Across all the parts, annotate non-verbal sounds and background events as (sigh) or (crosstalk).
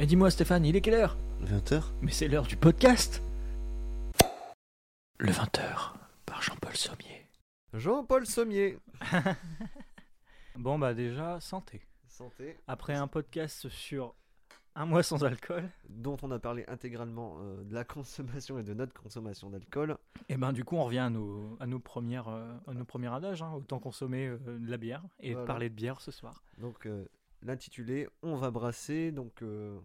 Mais dis-moi Stéphane, il est quelle heure? 20h Mais c'est l'heure du podcast Le 20h, par Jean-Paul Sommier. Jean-Paul Sommier. (laughs) Bon bah déjà, santé. Santé. Après un podcast sur un mois sans alcool, Dont on a parlé intégralement euh, de la consommation et de notre consommation d'alcool. et ben du coup on revient à nos, à nos, premières, euh, à nos premiers adages, hein. autant consommer euh, de la bière et Voilà. parler de bière ce soir. Donc euh, l'intitulé On va brasser. Donc euh,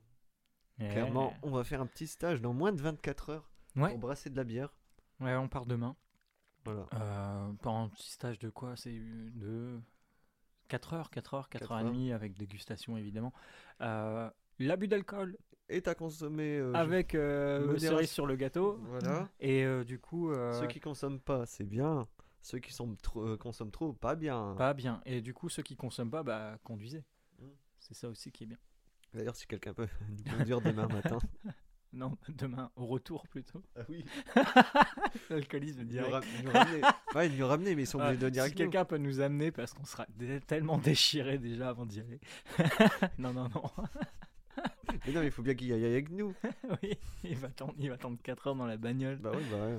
clairement, on va faire un petit stage dans moins de 24 heures Ouais, pour brasser de la bière. ouais, on part demain. Voilà. Euh, un petit stage de quoi? C'est de 4 heures, 4 heures, 4 Quatre heures et demie avec dégustation évidemment. Euh, L'abus d'alcool consommé. euh, je- avec euh, cerise sur le gâteau. Voilà. Et du coup, Ceux qui consomment pas, c'est bien. Ceux qui sont trop, consomment trop, pas bien. pas bien. Et du coup, ceux qui consomment pas, bah conduisez. C'est ça aussi qui est bien. D'ailleurs, si quelqu'un peut (laughs) nous conduire demain matin. (laughs) Non, demain, au retour plutôt. Ah oui. (laughs) L'alcoolisme Nous, direct. ra- nous ramener. Ouais, nous ramener, mais ils sont Ah, obligés de venir si avec nous. quelqu'un peut nous amener parce qu'on sera tellement déchiré déjà avant d'y aller. non, non, non. Mais non, mais il faut bien qu'il y aille avec nous. oui, il va, attendre, il va attendre 4 heures dans la bagnole. Bah oui, bah ouais.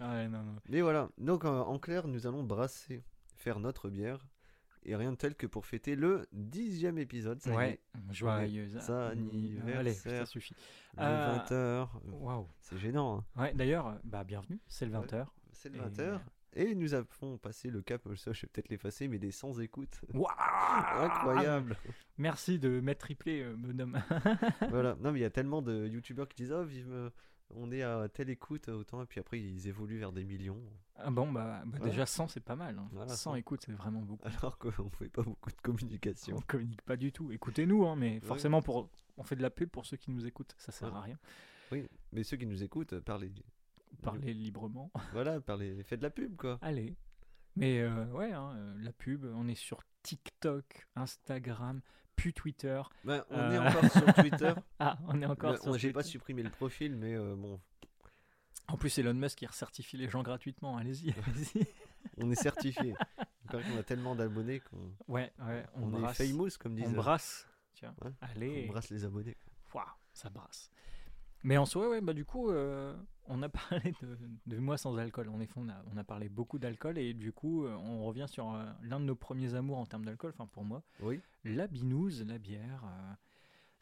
Ah ouais, non, non. Mais voilà, donc euh, en clair, nous allons brasser, faire notre bière, et rien de tel que pour fêter le dixième épisode. Ça y Ouais, est, joyeux ça, anniversaire. Allez, ça suffit. le Euh, 20h. Waouh. C'est gênant, hein. Ouais, d'ailleurs, euh, bah bienvenue, c'est le Ouais. 20h. c'est le Et- 20h. Et nous avons passé le cap, ça je vais peut-être l'effacer, mais des sans écoute. Waouh (laughs) Incroyable. Merci de m'être triplé, euh, bonhomme. (laughs) voilà, non mais il y a tellement de youtubeurs qui disent Oh, vive, euh, on est à telle écoute, autant, et puis après ils évoluent vers des millions. Ah bon, bah, bah Ouais. déjà 100, c'est pas mal. hein. Voilà, 100 100. écoutes, c'est vraiment beaucoup. Alors qu'on fait pas beaucoup de communication. On communique pas du tout. Écoutez-nous, hein, mais forcément, pour... on fait de la pub pour ceux qui nous écoutent. Ça sert Ouais. à rien. Oui, mais ceux qui nous écoutent, parlez. Parlez librement. (laughs) Voilà, parlez, faites de la pub quoi. Allez. Mais euh, ouais, hein, euh, la pub, on est sur TikTok, Instagram, Twitter. Ben, on Euh. est encore sur (laughs) Twitter. Ah, on est encore sur on- J'ai pas supprimé le profil, mais euh, bon, En plus, Elon Musk qui recertifie les gens gratuitement. Allez-y, (laughs) allez-y. on est certifié. Il paraît qu'on a tellement d'abonnés qu'on Ouais, ouais, on, on, est famous, comme disent. on brasse. Tiens, Ouais, allez. On brasse les abonnés. Waouh, ça brasse. Mais en soi, ouais, bah du coup, euh, on a (laughs) parlé de, de moi sans alcool. En effet, on a, on a parlé beaucoup d'alcool et du coup, euh, on revient sur euh, l'un de nos premiers amours en termes d'alcool, enfin pour moi, Oui. la binouse, la bière. euh,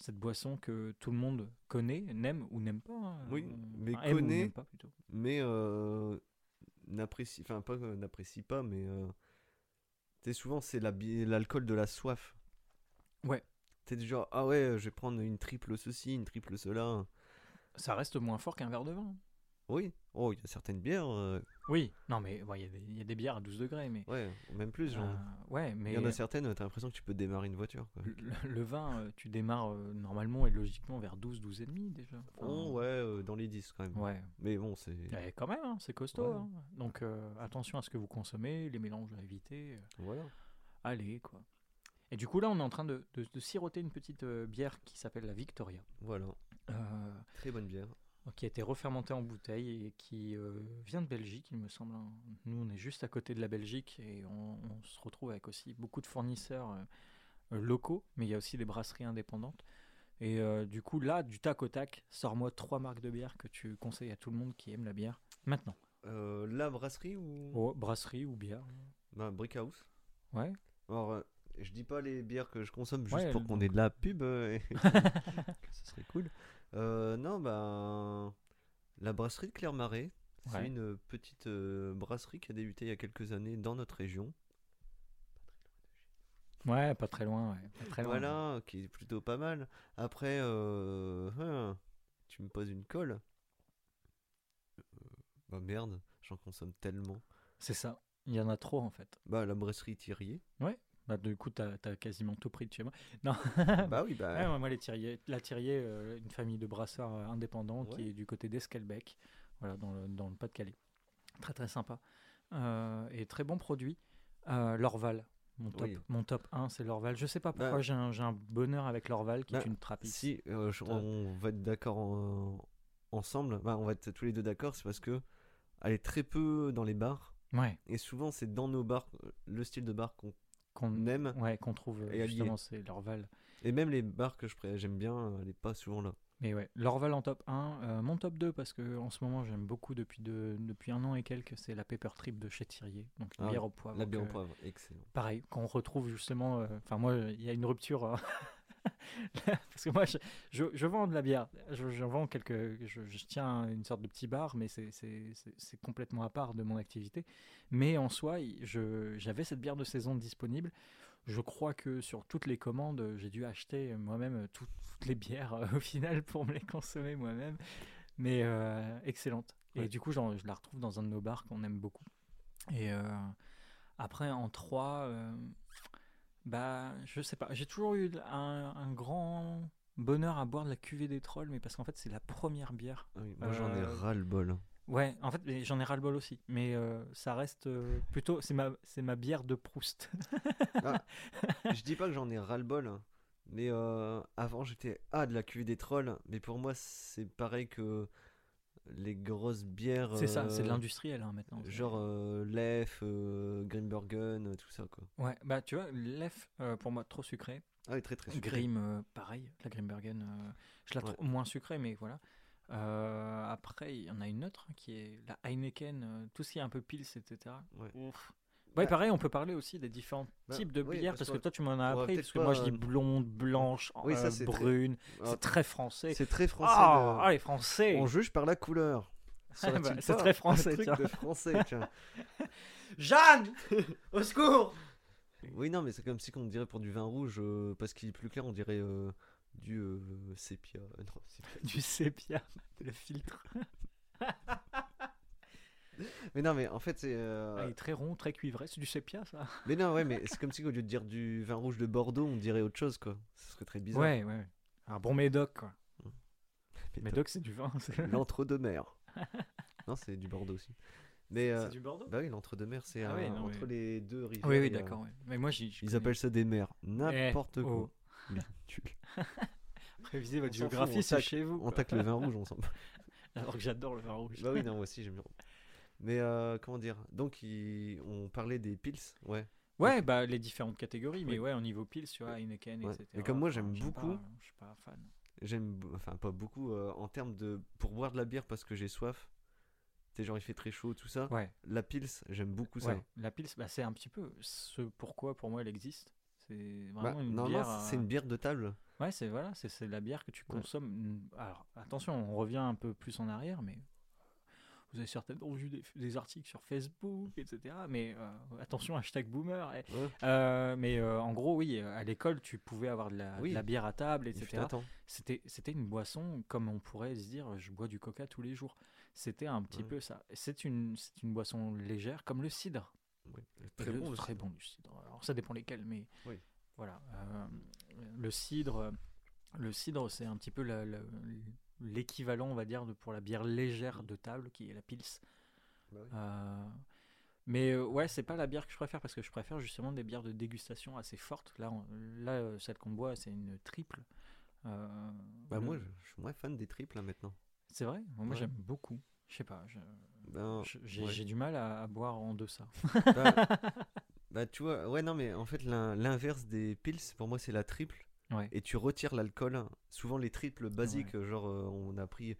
cette boisson que tout le monde connaît, n'aime ou n'aime pas. hein, Oui, mais enfin, aime ou connaît. pas plutôt. Mais euh, n'apprécie, enfin pas euh, n'apprécie pas, mais t'es souvent c'est la l'alcool de la soif. Ouais. T'es du genre ah ouais, je vais prendre une triple ceci, une triple cela. Ça reste moins fort qu'un verre de vin. Oui. Oh, il y a certaines bières, euh, Oui, non, mais ouais, il y a des- il y, a des bières à 12 degrés, mais. ouais, même plus. Genre. euh, ouais, Il mais. y en a certaines, t'as l'impression que tu peux démarrer une voiture. Quoi. Le, le vin, euh, tu démarres euh, normalement et logiquement vers 12, 12 et demi déjà. Enfin, Oh, ouais, euh, dans les 10 quand même. Ouais, Mais bon, c'est. Eh, quand même, hein, c'est costaud. Ouais. hein. Donc euh, attention à ce que vous consommez, les mélanges à éviter. euh, Voilà. allez, quoi. Et du coup, là, on est en train de, de- de siroter une petite euh, bière qui s'appelle la Victoria, Voilà. euh, Très bonne bière. Qui a été refermentée en bouteille et qui euh, vient de Belgique, il me semble. hein. Nous, on est juste à côté de la Belgique et on, on se retrouve avec aussi beaucoup de fournisseurs euh, euh, locaux, mais il y a aussi des brasseries indépendantes. Et euh, du coup, là, du tac au tac, sors-moi trois marques de bière que tu conseilles à tout le monde qui aime la bière. Maintenant, la brasserie ou? oh, brasserie ou bière. Bah, Brickhouse. Ouais. Alors, je dis pas les bières que je consomme juste Ouais, pour qu'on ait de la pub. (laughs) (laughs) ce serait cool. Euh, non, bah. La brasserie de Clermarais. C'est Ouais. une petite euh, brasserie qui a débuté il y a quelques années dans notre région. Ouais, pas très loin. Ouais. Pas très loin. Voilà, qui est plutôt pas mal. Après, euh, hein, tu me poses une colle. Euh, bah merde, j'en consomme tellement. C'est ça. Il y en a trop en fait. Bah la brasserie Thierry. Bah, du coup, t'as as quasiment tout pris de chez moi. (laughs) Non. bah oui, bah. Ouais, moi, les Thiriers, la Thirier, euh, une famille de brasseurs euh, indépendants qui est du côté d'Esquelbec, voilà, dans le, dans le Pas-de-Calais. Très très sympa. Euh, et très bon produit. Euh, L'Orval, mon top, Oui. mon top 1, c'est l'Orval. Je sais pas pourquoi Bah, j'ai un, bonheur avec l'Orval qui bah, est une trappiste. Si, je- on va être d'accord en- ensemble. Bah, on va être tous les deux d'accord, c'est parce que elle est très peu dans les bars. Ouais, Et souvent, c'est dans nos bars, le style de bar qu'on qu'on aime. ouais, qu'on trouve euh, Et justement, c'est l'Orval. Et même les bars que je pré- j'aime bien, elle est pas souvent là. Mais ouais, l'Orval en top 1. Euh, mon top 2, parce que en ce moment, j'aime beaucoup depuis, de, depuis un an et quelques, c'est la Pepper Trip de chez Thirier. Donc, Ah bière au poivre. La bière au que- poivre, excellent. Pareil, qu'on retrouve justement. euh, Enfin, moi, il y a une rupture. (laughs) parce que moi, je, je, je vends de la bière. Je, je vends quelques. Je, tiens une sorte de petit bar, mais c'est- complètement à part de mon activité. Mais en soi, j'avais cette bière de saison disponible. Je crois que sur toutes les commandes, j'ai dû acheter moi-même tout- toutes les bières euh, (laughs) au final pour me les consommer moi-même. Mais euh, excellente. Et Ouais. du coup, je la retrouve dans un de nos bars qu'on aime beaucoup. Et euh, après, en 3, bah, je sais pas. J'ai toujours eu un, un grand bonheur à boire de la cuvée des trolls, mais parce qu'en fait, c'est la première bière. Ah oui, moi j'en ai Euh, ras le bol. Ouais, en fait, j'en ai ras-le-bol aussi. Mais euh, ça reste euh, plutôt. C'est ma, ma bière de Proust. (laughs) (laughs) je dis pas que j'en ai ras le bol, mais euh, avant j'étais ah de la cuvée des trolls, mais pour moi c'est pareil que les grosses bières. c'est ça, c'est de euh, l'industriel hein, maintenant. Genre euh, Lef, euh, Greenbergen, euh, tout ça quoi. Ouais, bah tu vois, l'EF, euh, pour moi, trop sucré. Ah oui, très très sucré. Grim, euh, pareil. La Grimbergen, euh, je la Ouais. trouve moins sucrée, mais voilà. Euh, après, il y en a une autre hein, qui est la Heineken, euh, tout ce qui est un peu pils, etc. Ouais. Ouf. Ouais, Bah- pareil, on peut parler aussi des différents Bah, types de oui, bières, parce parce que toi, tu m'en as appris, parce que moi, je dis euh, blonde, blanche, (laughs) Oui, ça, euh, brune. Ah, C'est très français. C'est très français. Ah, de- ah, les Français On juge par la couleur. (laughs) Ah, bah, c'est très français, Un truc de français, (laughs) tiens. Jeanne Au secours Oui, non, mais c'est comme si on dirait pour du vin rouge, euh, parce qu'il est plus clair, on dirait euh, du sépia. Non, sépia. Du sépia, le filtre. (laughs) Mais non, mais en fait, c'est. euh, Ah, il est très rond, très cuivré. C'est du sépia, ça Mais non, ouais, mais (laughs) c'est comme si au lieu de dire du vin rouge de Bordeaux, on dirait autre chose, quoi. Ce serait très bizarre. Ouais, ouais. Un bon médoc, quoi. Mais Médoc, c'est du vin. (laughs) L'entre-deux-mer. non, c'est du Bordeaux aussi. Mais. euh, C'est du Bordeaux Bah oui, l'entre-deux-mers, c'est Ah un- oui, non, entre les deux rivières. Oui, oui, d'accord. ouais. Mais moi, j'y. j'y Ils connais. appellent ça des mers. N'importe Eh, quoi. oh. Votre On géographie, c'est chez vous. On tacle le vin rouge, bat. Alors que j'adore le vin rouge. Bah oui, non, moi aussi j'aime bien. Mais euh, comment dire? Donc, il- on parlait des pils, ouais. Ouais, bah les différentes catégories, mais Oui. ouais, au niveau pils, tu vois, Heineken, Ouais. etc. Mais comme moi, j'aime beaucoup. pas, Je suis pas fan. J'aime, enfin pas beaucoup, euh, en termes de. Pour boire de la bière parce que j'ai soif. Tu genre il fait très chaud, tout ça. Ouais, La pils, j'aime beaucoup ça. La pils, bah, c'est un petit peu ce pourquoi pour moi elle existe. C'est Bah, vraiment une non, non, bière. c'est euh, une bière de table. Ouais, c'est voilà, c'est la bière que tu consommes. mm, Alors attention, on revient un peu plus en arrière, mais vous avez certainement vu des, des articles sur Facebook, etc. Mais euh, attention, hashtag boomer. eh. Ouais. Euh, mais euh, en gros, oui, à l'école, tu pouvais avoir de la, de Oui. la bière à table, etc. C'était c'était une boisson comme on pourrait se dire, je bois du coca tous les jours. C'était un petit Ouais. peu ça. C'est une, c'est une boisson légère, comme le cidre. Très le- bon. très bon du cidre. Alors ça dépend lesquels, mais Oui. voilà. le cidre, le cidre, c'est un petit peu la- la- l'équivalent, on va dire, de, pour la bière légère de table, qui est la pils. Bah oui. Euh, mais euh, ouais, c'est pas la bière que je préfère parce que je préfère justement des bières de dégustation assez fortes. Là, on- là, euh, celle qu'on boit, c'est une triple. Euh, Bah le- moi, je, je suis moins fan des triples là maintenant. c'est vrai? Moi, Ouais. j'aime beaucoup. Je sais pas. Ben, J'ai ouais. du mal à, à boire en deçà. bah, (laughs) bah, tu vois, ouais non mais en fait l'in- l'inverse des pils pour moi c'est la triple Ouais. et tu retires l'alcool. Souvent les triples basiques, genre euh, on a pris,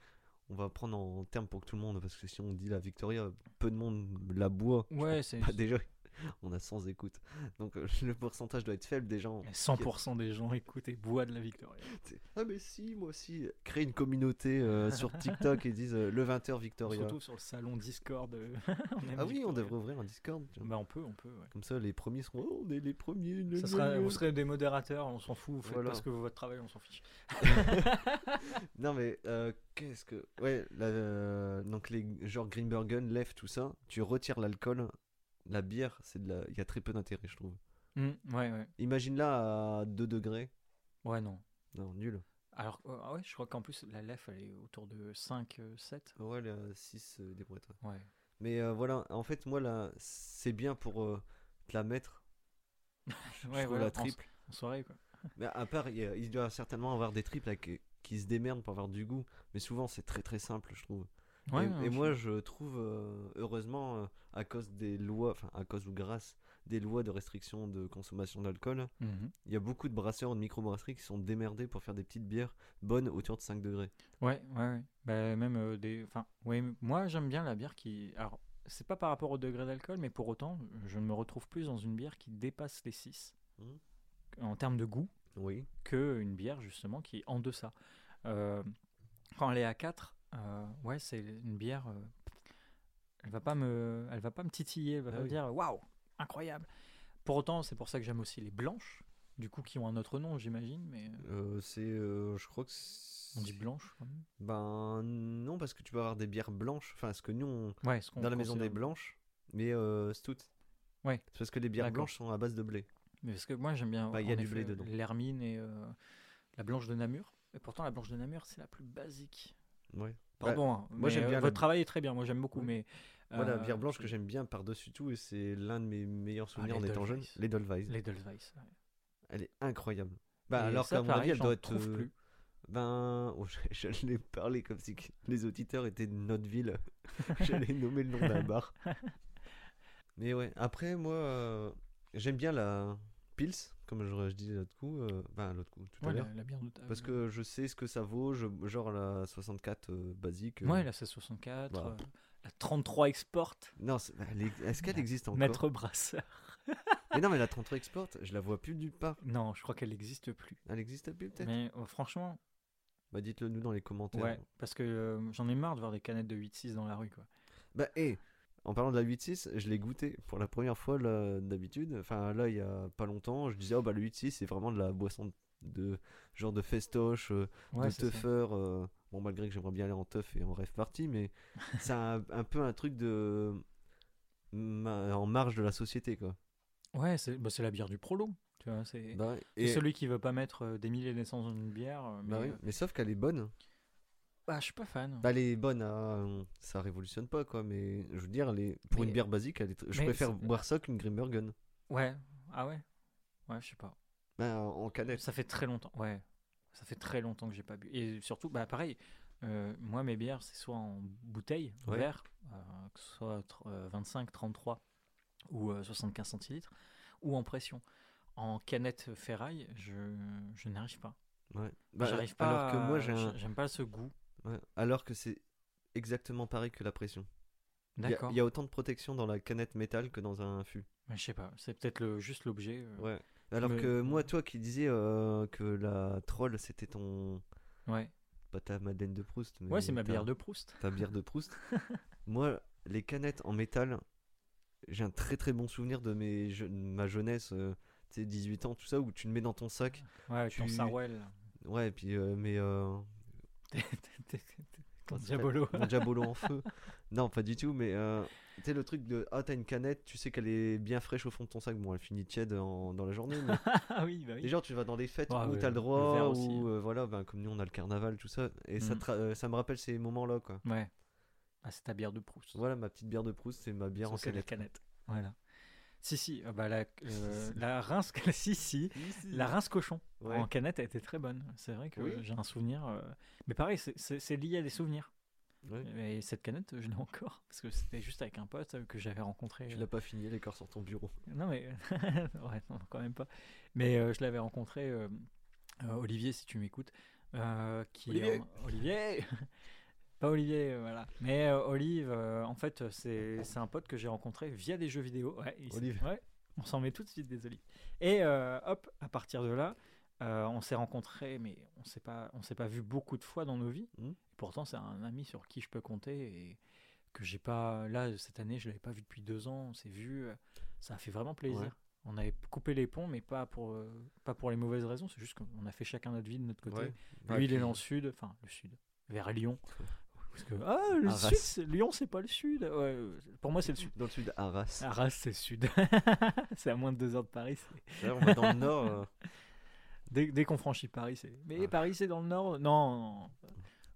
on va prendre en termes pour que tout le monde parce que si on dit la Victoria, peu de monde la boit. Ouais, c'est déjà, (laughs) on a 100 écoutes, donc euh, le pourcentage doit être faible des gens. 100% des gens écoutent et boivent de la Victoria. Ah mais si, moi aussi. Créer une communauté euh, (laughs) sur TikTok et disent euh, le 20h On se Victoria. retrouve sur le salon Discord. euh, (laughs) Ah oui, on devrait ouvrir un Discord. Bah on peut, on peut. ouais. Comme ça, les premiers seront. Oh, on est les premiers. Ça sera, vous serez des modérateurs, on s'en fout. Vous faites Voilà. parce que votre travail, on s'en fiche. Non mais qu'est-ce que ouais la- donc les genre Greenbergen, Left tout ça, tu retires l'alcool, la bière c'est de la il y a très peu d'intérêt je trouve. Hmm, ouais, ouais. Imagine là à 2 degrés, Ouais, non. non nul. Alors, euh, ah ouais, je crois qu'en plus, la LEF, elle est autour de 5, euh, 7. Ouais les 6 des brouettes. ouais. Ouais. Mais euh, voilà, en fait moi là c'est bien pour euh, te la mettre. (laughs) Ouais, voilà, la triple. En soirée, quoi. (laughs) Mais à part il, y a- il doit certainement avoir des triples avec- qui se démerdent pour avoir du goût, mais souvent c'est très très simple je trouve. Ouais, et, ouais, et je- moi, je trouve, euh, heureusement, euh, à cause des lois, enfin, à cause ou grâce des lois de restriction de consommation d'alcool, Mhm. il y a beaucoup de brasseurs de microbrasseries qui sont démerdés pour faire des petites bières bonnes autour de 5 degrés. Ouais, ouais, ouais. Bah, même euh, des. Enfin, ouais, moi j'aime bien la bière qui. Alors, c'est pas par rapport au degré d'alcool, mais pour autant, je me retrouve plus dans une bière qui dépasse les 6 Mhm. en termes de goût Oui. que une bière justement qui est en deçà. Quand elle est à 4, euh, ouais, c'est une bière. euh, elle va pas me, elle va pas me titiller, elle va Ah pas me oui. dire waouh, incroyable. Pour autant, c'est pour ça que j'aime aussi les blanches, du coup qui ont un autre nom, j'imagine, mais euh, c'est, euh, je crois que c'est- on dit blanche. quand même. Ben non, parce que tu peux avoir des bières blanches. Enfin, ce que nous, on- Ouais, ce qu'on dans la maison des considère- blanches, mais euh, stout. Ouais. C'est parce que les bières D'accord. blanches sont à base de blé. Mais parce que moi j'aime bien. Bah, il y a en du effet, blé dedans. L'hermine et euh, la blanche de Namur. Et pourtant la blanche de Namur c'est la plus basique. Ouais. Pardon. hein, moi, j'aime euh, la- Votre travail est très bien. Moi j'aime beaucoup, Ouais. mais. Moi, la euh, bière blanche que j'aime bien par-dessus tout, et c'est l'un de mes meilleurs souvenirs en les étant jeune, les. L'Edelweiss. ouais. Elle est incroyable. Bah, Et alors qu'à mon avis, elle doit être. euh, plus. Ben, oh, je, je l'ai parlé comme si les auditeurs étaient de notre ville. (laughs) J'allais nommer le nom d'un bar. (laughs) Mais ouais, après, moi, euh, j'aime bien la Pils, comme je, je disais l'autre coup. euh, l'autre coup, tout à l'heure. la, la bière de table. Parce que je sais ce que ça vaut, je, genre la 64 euh, basique. euh, Ouais, la C64, voilà. euh, la 33 Export, Non, est- est-ce qu'elle existe encore? Maître Brasseur. Mais non, mais la 33 Export, je la vois plus nulle part. Non, je crois qu'elle n'existe plus. Elle existe plus peut-être? Mais euh, franchement, Bah dites-le nous dans les commentaires. ouais, parce que euh, j'en ai marre de voir des canettes de 8-6 dans la rue, quoi. Bah hé, en parlant de la 8-6, je l'ai goûté pour la première fois d'habitude. Enfin là, il y a pas longtemps, je disais oh bah le 8-6 c'est vraiment de la boisson de genre de festoche, euh, Ouais, de teufeur. euh, bon malgré que j'aimerais bien aller en teuf et en rêve party, mais (laughs) c'est un, un peu un truc de ma- en marge de la société quoi. Ouais, c'est bah, c'est la bière du prolo. Tu vois, c'est Bah, et, celui qui veut pas mettre euh, des milliers d'essence dans une bière. euh, mais bah oui, mais sauf qu'elle est bonne. Bah, je suis pas fan. Bah, elle est bonne, à- ça révolutionne pas quoi, mais je veux dire, pour Mais- une bière basique, elle est tr- je mais préfère boire ça qu'une Grimbergen. Ouais, ah ouais? Ouais, je sais pas. Bah, en canette. Ça fait très longtemps, ouais. Ça fait très longtemps que j'ai pas bu. Et surtout, bah pareil, euh, moi mes bières, c'est soit en bouteille, Ouais. verre, euh, que ce soit tr- euh, 25, 33 ou euh, 75 centilitres, ou en pression. En canette ferraille, je, je n'arrive pas. Ouais. Bah, J'arrive pas. Alors que moi, un- J'aime pas ce goût. Ouais, alors que c'est exactement pareil que la pression. Il y a- D'accord. Il y, a autant de protection dans la canette métal que dans un fût. Mais Je sais pas, c'est peut-être le, juste l'objet. euh, Ouais. Alors Mais- que moi, toi qui disais euh, que la troll c'était ton. ouais. Pas ta Madeleine de Proust. Mais Ouais, c'est ma bière de Proust. Ta bière de Proust. (laughs) moi, les canettes en métal, j'ai un très très bon souvenir de mes je- ma jeunesse, euh, tu sais, 18 ans, tout ça, où tu le mets dans ton sac. Ouais, avec ton Tu- Sarwell. Ouais, et puis, euh, mais. euh, (laughs) Diabolo. Mon Diabolo en (laughs) feu. Non, pas du tout, mais euh, tu sais, le truc de Ah, t'as une canette, tu sais qu'elle est bien fraîche au fond de ton sac. Bon, elle finit tiède en- dans la journée, mais (laughs) ah oui, bah oui. et genre, tu vas dans des fêtes Ouais, où ouais, t'as le le droit, verre ou euh, voilà, ben, comme nous on a le carnaval, tout ça, et ça, Mhm. euh, ça me rappelle ces moments-là, quoi. Ouais. Ah, c'est ta bière de Proust. Voilà, ma petite bière de Proust, c'est ma bière en Ça, c'est la canette. Voilà. Si, si, euh, bah, la, euh, la rince, (laughs) si, si, Si, la rince cochon Ouais. en canette a été très bonne. C'est vrai que Oui. j'ai un souvenir. euh, Mais pareil, c'est- c'est c'est lié à des souvenirs. Ouais. Et cette canette, je l'ai encore. Parce que c'était juste avec un pote euh, que j'avais rencontré. Tu euh, l'as pas fini, l'écart sur ton bureau. Non, mais. (laughs) ouais, non, quand même pas. Mais euh, je l'avais rencontré, euh, euh, Olivier, si tu m'écoutes. euh, qui Olivier. en- Olivier (laughs) Pas Olivier, euh, voilà. Mais euh, Olive, euh, en fait, c'est c'est un pote que j'ai rencontré via des jeux vidéo. Ouais, il s'est- Olive. ouais, on s'en met tout de suite des olives. Et euh, hop, à partir de là, euh, on s'est rencontrés, mais on s'est pas, on s'est pas vu beaucoup de fois dans nos vies. Mhm. Pourtant, c'est un ami sur qui je peux compter et que j'ai pas. Là, cette année, je l'avais pas vu depuis deux ans. On s'est vu. euh, Ça a fait vraiment plaisir. Ouais. On avait coupé les ponts, mais pas pour, euh, pas pour les mauvaises raisons. C'est juste qu'on a fait chacun notre vie de notre côté. Ouais. Lui, il est dans le sud, enfin le sud, vers Lyon. Parce que ah, le Arras. sud, Lyon, c'est pas le sud. Ouais, pour moi, c'est le sud. Dans le sud, Arras. Arras, c'est le sud. (laughs) c'est à moins de deux heures de Paris. c'est- Là, on va dans le nord. euh, (laughs) Dès, dès qu'on franchit Paris, c'est. Mais Ah. Paris, c'est dans le nord? Non, non.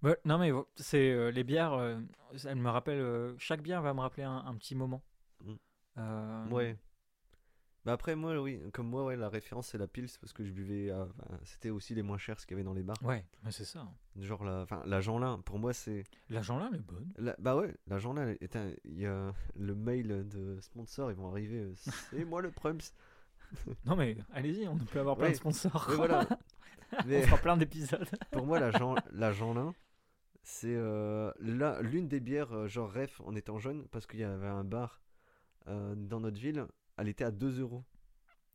Ouais, non, mais vo- c'est euh, les bières. euh, elles me rappellent. euh, chaque bière va me rappeler un, un petit moment. Mm. Euh, Ouais. Bah après, moi, oui, comme moi, ouais, la référence, c'est la Pils, parce que je buvais. euh, C'était aussi les moins chers, ce qu'il y avait dans les bars. Ouais, mais c'est ça. Genre, la, enfin, la Jeanlin, pour moi, c'est. La là elle est bonne. la- bah ouais, la Jeanlin, est un- y a le mail de sponsor, ils vont arriver. euh, C'est moi le Prums. (laughs) Non mais allez-y, on peut avoir plein Ouais. de sponsors. Mais voilà. (laughs) on Mais fera plein d'épisodes. (laughs) pour moi, la, Jean, la Jeanlin, c'est euh, l'une des bières, euh, genre ref, en étant jeune, parce qu'il y avait un bar dans notre ville, elle était à 2 euros.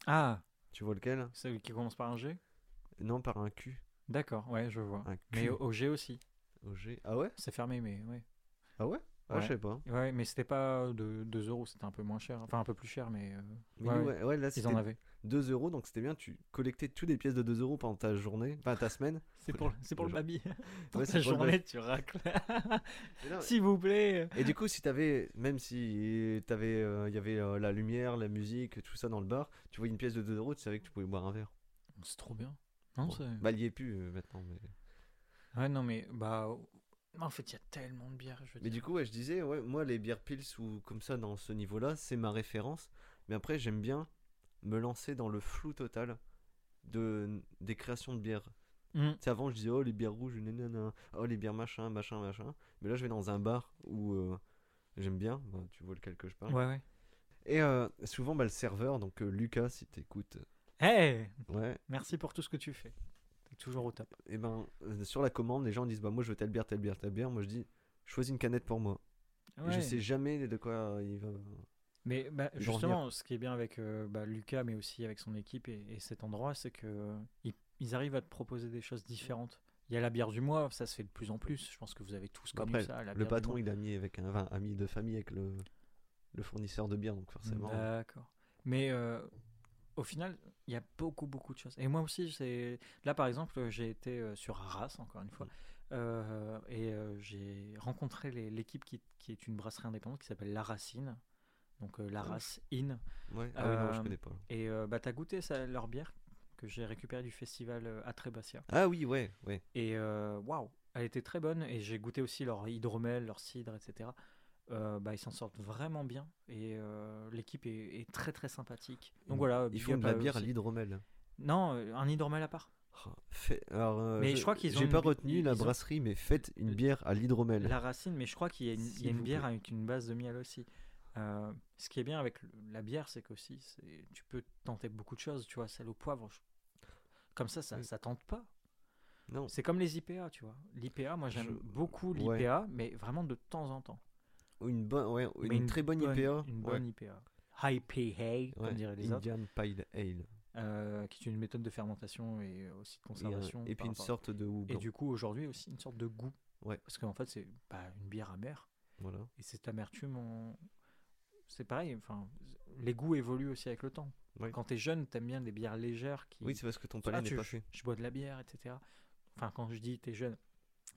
Ah, Tu vois lequel? Celui qui commence par un G? Non, par un Q. D'accord, ouais, je vois. Un Q. Mais au, au G aussi. au G. Ah ouais? C'est fermé, mais ouais. Ah ouais? Ah, Ouais. je sais pas. Ouais, mais c'était pas de 2 euros, c'était un peu moins cher. Enfin, un peu plus cher, mais. euh, Mais ouais, ouais, là, ils en avaient. 2 euros, donc c'était bien. Tu collectais toutes les pièces de 2 euros pendant ta journée, enfin ta semaine. (laughs) C'est pour, c'est pour le baby. Ouais, (laughs) ta journée, tu racles. (laughs) S'il vous plaît. et du coup, si t'avais, même si t'avais, euh, il y avait euh, la lumière, la musique, tout ça dans le bar, tu voyais une pièce de 2 euros, tu savais que tu pouvais boire un verre. C'est trop bien. Non, Bon, c'est- bah, il y est plus euh, maintenant. Mais, Ouais, non, mais bah. En fait, il y a tellement de bières. Je veux mais dire. du coup, ouais, je disais, ouais, moi, les bières pils ou comme ça dans ce niveau-là, c'est ma référence. Mais après, j'aime bien me lancer dans le flou total de des créations de bières. Tu sais, avant, je disais, oh, les bières rouges, nanana, oh, les bières machin, machin, machin. Mais là, je vais dans un bar où euh, j'aime bien, bah, tu vois lequel que je parle. Ouais, ouais. Et euh, souvent, bah, le serveur, donc euh, Lucas, si t'écoutes, Hey ouais, Merci pour tout ce que tu fais. T'es toujours au top. et ben, euh, sur la commande, les gens disent, bah, moi, je veux telle bière, telle bière, telle bière. Moi, je dis, choisis une canette pour moi. Et Ouais. je sais jamais de quoi il va. Mais bah, justement, ce qui est bien avec euh, bah, Lucas, mais aussi avec son équipe et, et cet endroit, c'est que euh, ils, ils arrivent à te proposer des choses différentes. Il y a la bière du mois, ça se fait de plus en plus. Je pense que vous avez tous connu après, ça. la Le bière patron, il a mis avec un, ami de famille avec le, le fournisseur de bière, donc forcément. D'accord. Mais euh, au final, il y a beaucoup, beaucoup de choses. Et moi aussi, c'est là par exemple, j'ai été euh, sur Arras, encore une fois, euh, et euh, j'ai rencontré l'équipe qui, qui est une brasserie indépendante qui s'appelle La Racine. Donc euh, La Ah. Race In. Ouais. Ah oui, non, je Euh, connais pas. Et euh, bah, t'as goûté ça, leur bière que j'ai récupérée du festival à Trébassia. Ah oui, ouais, ouais. Et waouh, elle était très bonne. Et j'ai goûté aussi leur hydromel, leur cidre, etc. Euh, bah, ils s'en sortent vraiment bien. Et euh, l'équipe est, est très très sympathique. Donc voilà, Ils font de la bière à l'hydromel. Non, un hydromel à part. Oh, fait- Alors, euh, Mais je crois qu'ils ont J'ai pas retenu ils la ont- brasserie, mais faites une bière à l'hydromel. La racine, mais je crois qu'il y a une, y a bière avec une base de miel aussi. Euh, ce qui est bien avec la bière, c'est qu'aussi, tu peux tenter beaucoup de choses, tu vois, celle au poivre. je- Comme ça, ça, Oui. ça tente pas. Non, C'est comme les IPA, tu vois. L'IPA, moi j'aime Je- beaucoup ouais. l'IPA, mais vraiment de temps en temps. une bonne, ouais, une, très bonne, IPA. Une ouais. bonne IPA. IPA, Ouais, comme diraient les autres, Indian Pale Ale. euh, qui est une méthode de fermentation et aussi de un- conservation. et puis une rapport- sorte de houblon. Et du coup, aujourd'hui aussi une sorte de goût. Ouais. Parce qu'en fait, c'est bah, une bière amère. Voilà. Et cette amertume, on- c'est pareil. Enfin, les goûts évoluent aussi avec le temps. Ouais. Quand t'es jeune, t'aimes bien des bières légères qui. Oui, c'est parce que ton Ah, palais n'est tu- pas fait. je bois de la bière, etc. Enfin, quand je dis t'es jeune,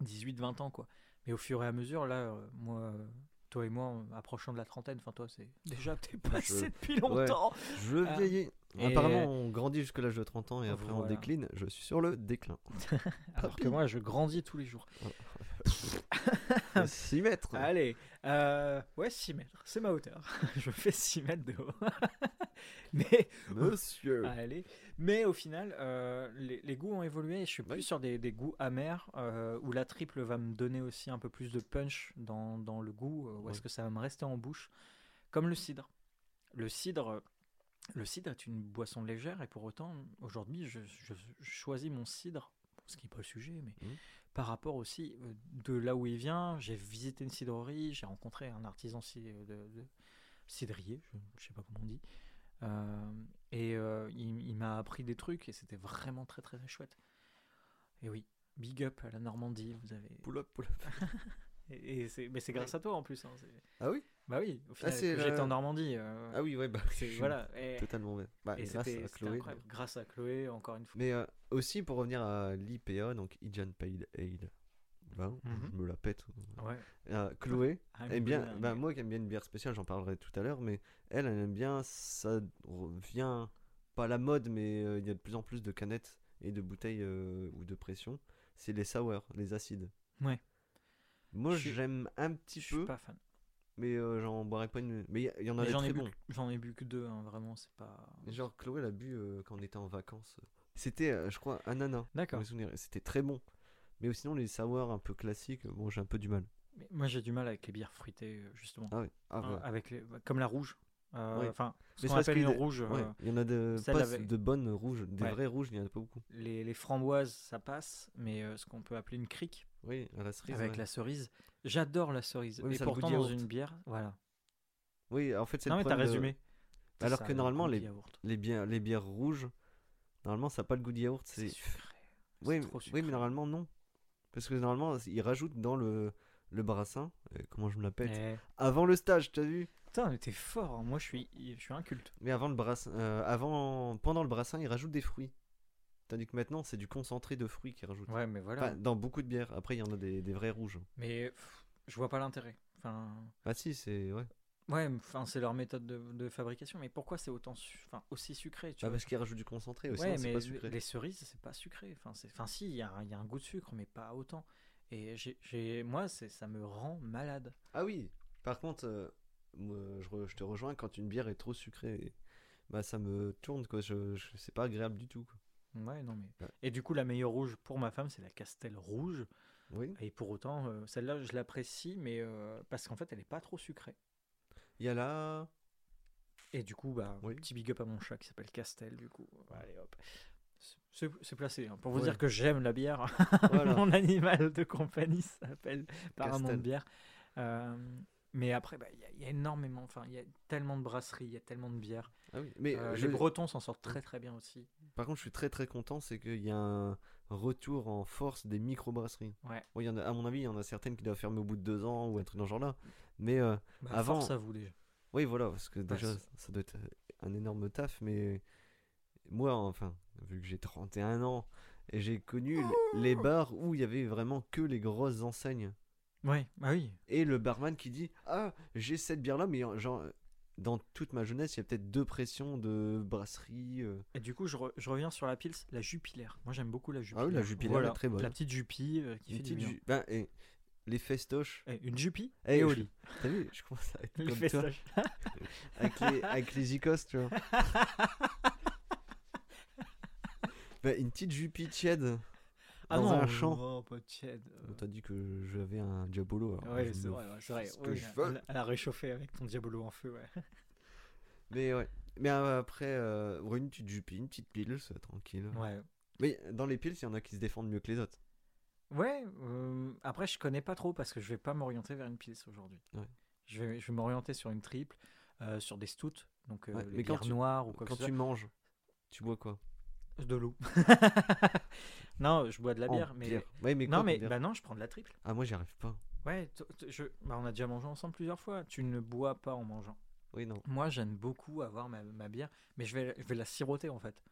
18-20 ans, quoi. Mais au fur et à mesure, là, euh, moi, euh, toi et moi, en approchant de la trentaine, enfin, toi, c'est (laughs) déjà t'es passé depuis longtemps. Je Ah. vieillis. Et- Apparemment, on grandit jusqu'à l'âge de 30 ans et après on décline. Je suis sur le déclin. (laughs) Alors que moi, je grandis tous les jours. (laughs) (laughs) 6 mètres. Allez, euh, ouais, 6 mètres, c'est ma hauteur. (laughs) je fais 6 mètres de haut. (laughs) Mais Monsieur. Allez. Mais au final, euh, les, les goûts ont évolué. et Je suis plus Oui. sur des, des goûts amers euh, où la triple va me donner aussi un peu plus de punch dans, dans le goût, ou est-ce que ça va me rester en bouche, comme le cidre. Le cidre, le cidre est une boisson légère et pour autant, aujourd'hui, je, je- je choisis mon cidre, ce qui n'est pas le sujet, mais Mhm. Par rapport aussi euh, de là où il vient. J'ai visité une cidrerie, j'ai rencontré un artisan ci- de, de- cidrier, je ne sais pas comment on dit. Euh, et euh, il, il m'a appris des trucs et c'était vraiment très très chouette. Et oui, big up à la Normandie, vous avez. Pull up, pull up. (laughs) Et, et c'est, mais c'est grâce à toi en plus. hein, Ah oui? Bah oui, au final, c'est que j'étais en Normandie. euh, Ah oui, ouais, bah. c'est- je suis voilà. Et, Totalement. Bah, et grâce à Chloé. incroyable. Grâce à Chloé, encore une fois. Mais euh, aussi pour revenir à l'IPA, donc Indian Pale Ale. Vin, Mhm. je me la pète. Ouais. Euh, Chloé I'm aime bien, bah, moi qui aime bien une bière spéciale, j'en parlerai tout à l'heure, mais elle, elle aime bien, ça revient, pas à la mode, mais euh, il y a de plus en plus de canettes et de bouteilles euh, ou de pression. C'est les sour, les acides. Ouais. Moi Je suis- j'aime un petit Je suis peu, pas fan. Mais euh, j'en boirais pas une. Mais il y- en a des très bu bons. que- j'en ai bu que deux, hein, vraiment, c'est pas. Genre, Chloé l'a bu euh, quand on était en vacances. C'était, euh, je crois, ananas. D'accord. C'était très bon. Mais sinon, les sours un peu classiques, bon, j'ai un peu du mal. Mais moi j'ai du mal avec les bières fruitées, euh, justement. Ah ouais. Ah, Hein, ouais. avec les... Comme la rouge. Euh. Enfin, c'est parce appelle une rouge. euh, il y en a de, avec- bonnes rouges. Des Ouais. vraies rouges, il n'y en a pas beaucoup. les, les framboises, ça passe, mais euh, ce qu'on peut appeler une crique Oui, à la cerise. avec ouais. la cerise. J'adore la cerise. Oui, mais et pourtant, dans une bière, voilà. Oui, en fait, c'est Non, le mais t'as de- résumé. Alors ça, que le normalement, les- bières, les bières rouges, normalement, ça n'a pas le goût de yaourt. C'est sucré. Oui, oui, mais normalement, non. Parce que normalement, ils rajoutent dans le, le brassin, euh, comment je me l'appelle Eh, Avant le stage, t'as vu? Putain, mais t'es fort. hein. Moi, je suis, je suis inculte. Mais avant le brassin, euh, avant, pendant le brassin, ils rajoutent des fruits. Tandis que maintenant, c'est du concentré de fruits qu'ils rajoutent. Ouais, mais voilà. Enfin, dans beaucoup de bières. Après, il y en a des, des vrais rouges. Mais pff, je vois pas l'intérêt. Enfin, Ah si, c'est... Ouais. ouais, enfin, c'est leur méthode de, de fabrication. Mais pourquoi c'est autant, su- enfin, aussi sucré tu vois? parce qu'ils rajoutent du concentré aussi, Ouais, mais pas les- sucré. les cerises, c'est pas sucré. Enfin, c'est, enfin, si, il y, a un- il y a un goût de sucre, mais pas autant. Et j'ai, j'ai- moi, c'est, ça me rend malade. Ah oui, par contre, euh, je, re- je te rejoins, quand une bière est trop sucrée, bah ça me tourne, quoi. Je, je- c'est pas agréable du tout. quoi. Ouais, non mais. Ouais. Et du coup, la meilleure rouge pour ma femme, c'est la Castel rouge. Oui. Et pour autant, euh, celle-là, je l'apprécie, mais euh, parce qu'en fait, elle est pas trop sucrée. Il y a là... Et du coup, bah, Oui. petit big up à mon chat qui s'appelle Castel, du coup. Allez hop. C'est, placé. hein. Pour vous Ouais. dire que j'aime la bière, Voilà. (laughs) mon animal de compagnie s'appelle par un nom de bière. Euh, mais après, bah, il y, a- il y a énormément, enfin, il y a tellement de brasseries, il y a tellement de bières. Ah oui, mais Euh, je- Les Bretons s'en sortent très très bien aussi. par contre, je suis très très content, c'est qu'il y a un retour en force des microbrasseries. Ouais. Bon, il y en a, à mon avis, il y en a certaines qui doivent fermer au bout de deux ans ou un truc dans ce genre-là. Mais euh, Bah, Avant- Force à vous déjà. oui, voilà, parce que déjà, c'est- ça doit être un énorme taf, mais moi, enfin, vu que j'ai 31 ans, et j'ai connu l- les bars où il y avait vraiment que les grosses enseignes. Ouais, bah oui. Et le barman qui dit Ah, j'ai cette bière-là, mais en- genre, dans toute ma jeunesse, il y a peut-être deux pressions de brasserie. euh. Et du coup, je, re- je reviens sur la pils, la Jupiler. Moi, j'aime beaucoup la Jupiler. Ah oui, la Jupiler, Voilà, elle est très bonne. La petite Jupie euh, qui Une fait du petite bien. ju- ben, et les festoches. Eh, une Jupie Eh, et au je- lit. T'as vu Je commence à être comme toi. (laughs) Avec les, avec les icos, tu vois. (laughs) Ben, une petite jupie tiède Ah dans non, un champ. oh, pas tiède. On t'a dit que j'avais un diabolo. alors Ouais, c'est vrai, ouais, c'est vrai. ce que Oui, je elle- veux. elle, a réchauffé avec ton diabolo en feu, ouais. (laughs) Mais ouais. Mais euh, après, euh, une petite jupie, une petite pile, c'est tranquille. Ouais. Mais dans les piles, il y en a qui se défendent mieux que les autres. Ouais, euh, après, je connais pas trop parce que je vais pas m'orienter vers une pils aujourd'hui. Ouais. Je vais, je vais m'orienter sur une triple, euh, sur des stouts, donc euh, Ouais, les mais quand bières tu- noires ou quoi Quand que ce tu manges, tu bois quoi? De l'eau. (laughs) non, je bois de la En bière, mais. bière. Ouais, mais non, mais bière bah non, je prends de la triple. Ah, moi, j'y arrive pas. Ouais, je... bah, on a déjà mangé ensemble plusieurs fois. Tu ne bois pas en mangeant. Oui, non. Moi, j'aime beaucoup avoir ma, ma bière, mais je vais, je vais la siroter en fait.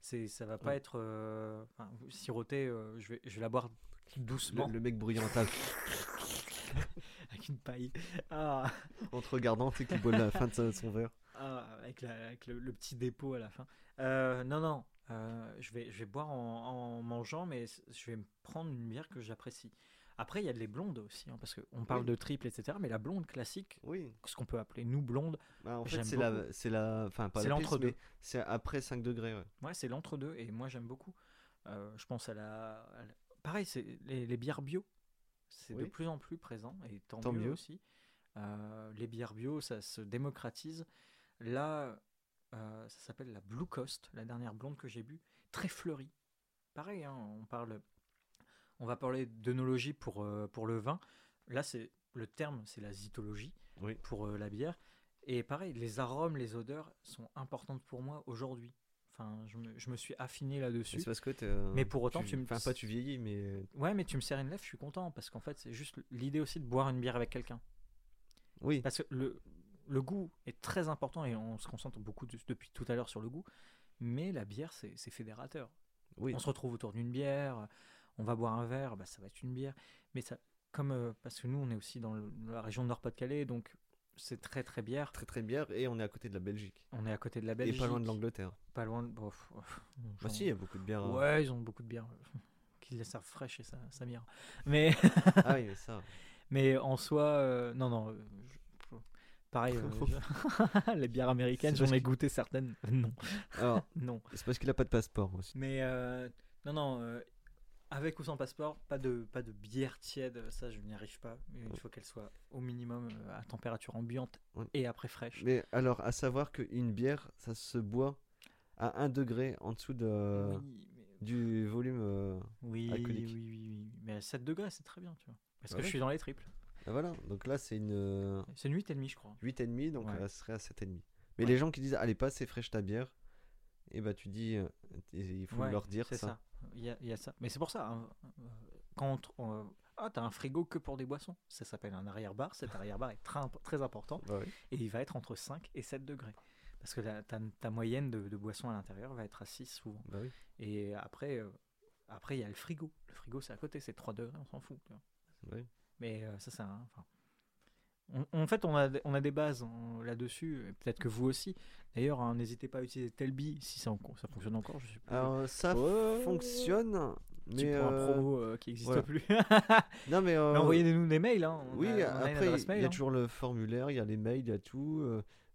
C'est, ça va pas Ouais. être euh, enfin, siroter. euh, je vais, je vais la boire doucement Le, le mec bruyant à (laughs) avec une paille. Ah, en te regardant, tu sais qu'il boit la fin de son verre. ah, avec, la- avec le, le petit dépôt à la fin. Euh, non, non. Euh, je vais, je vais boire en, en mangeant, mais je vais me prendre une bière que j'apprécie. Après, il y a les blondes aussi, hein, parce qu'on parle Oui. de triple, etc. Mais la blonde classique, Oui. ce qu'on peut appeler nous blonde, Bah, en fait, c'est la, beaucoup. c'est la, enfin pas C'est la pils, l'entre-deux. c'est après 5 degrés. Ouais. Ouais, c'est l'entre-deux et moi j'aime beaucoup. Euh, je pense à la. à la- Pareil, c'est les, les bières bio. C'est de plus en plus présent et tant, Tant mieux, mieux. aussi. Euh, les bières bio, ça se démocratise. Là, euh, ça s'appelle la Blue Coast, la dernière blonde que j'ai bu, très fleurie. Pareil, hein, on parle. On va parler d'œnologie pour, euh, pour le vin. Là, c'est le terme, c'est la zytologie Oui. pour euh, la bière. Et pareil, les arômes, les odeurs sont importantes pour moi aujourd'hui. Enfin, je me, je me suis affiné là-dessus. C'est parce que t'es, Mais pour autant, tu me- Enfin, pas tu vieillis, mais. Ouais, mais tu me sers une lèvre, je suis content parce qu'en fait, c'est juste l'idée aussi de boire une bière avec quelqu'un. Oui. Parce que le, le goût est très important et on se concentre beaucoup de- depuis tout à l'heure sur le goût. Mais la bière, c'est fédérateur. Oui. On se retrouve autour d'une bière, on va boire un verre, bah, ça va être une bière. Mais ça, comme euh, parce que nous, on est aussi dans le- la région de Nord-Pas-de-Calais, donc c'est très très bière. Très très bière et on est à côté de la Belgique. On est à côté de la Belgique. Et pas loin de l'Angleterre. Pas loin de. bon, pff, pff, Bah si, il y a beaucoup de bières. euh. Ouais, ils ont beaucoup de bières euh, qui les servent fraîches et ça, ça m'ira. Mais, Ah oui, mais ça. (laughs) mais en soi, euh, non, non, Pareil, (laughs) euh, (laughs) les bières américaines, j'en ai goûté certaines. (laughs) Non, Alors, non. c'est parce qu'il a pas de passeport aussi. Mais euh, non, non, euh, avec ou sans passeport, pas de, pas de bière tiède, ça je n'y arrive pas. Il Ouais. faut qu'elle soit au minimum euh, à température ambiante Ouais. et après fraîche. Mais alors, à savoir qu'une bière, ça se boit à 1 degré en dessous de, oui, mais- du volume. oui, oui, alcoolique. oui, oui, oui. Mais à 7 degrés, c'est très bien, tu vois. Parce Bah que je suis dans les triples. Ah, voilà, donc là, c'est une euh, C'est une 8,5, je crois. 8,5, donc Ouais. elle serait à 7,5. Mais Ouais. les gens qui disent, allez, pas c'est fraîche ta bière, et bah tu dis, euh, il faut Ouais, leur dire c'est ça. ça. Il y, a, il y a ça. Mais c'est pour ça. hein, euh, Quand on, euh, ah, t'as un frigo que pour des boissons. Ça s'appelle un arrière-bar. Cet arrière-bar est très, très important Bah et il va être entre 5 et 7 degrés. Parce que la- ta, ta moyenne de, de boissons à l'intérieur va être à 6 souvent. Bah oui. Et après, euh, après il y a le frigo. Le frigo, c'est à côté, c'est 3 degrés, on s'en fout. tu vois. bah oui. Mais euh, ça, c'est un. enfin, on- en fait, on a, des- on a des bases là-dessus. Peut-être que vous aussi. D'ailleurs, hein, n'hésitez pas à utiliser Telby si ça, en- ça fonctionne encore. Je sais plus. Alors, ça Ouais. fonctionne, mais. un euh, promo euh, qui n'existe plus. (laughs) Non, mais. (laughs) euh, Mais Envoyez-nous des mails. Hein. On Oui, a- on après, il y a hein. toujours le formulaire, il y a les mails, il y a tout.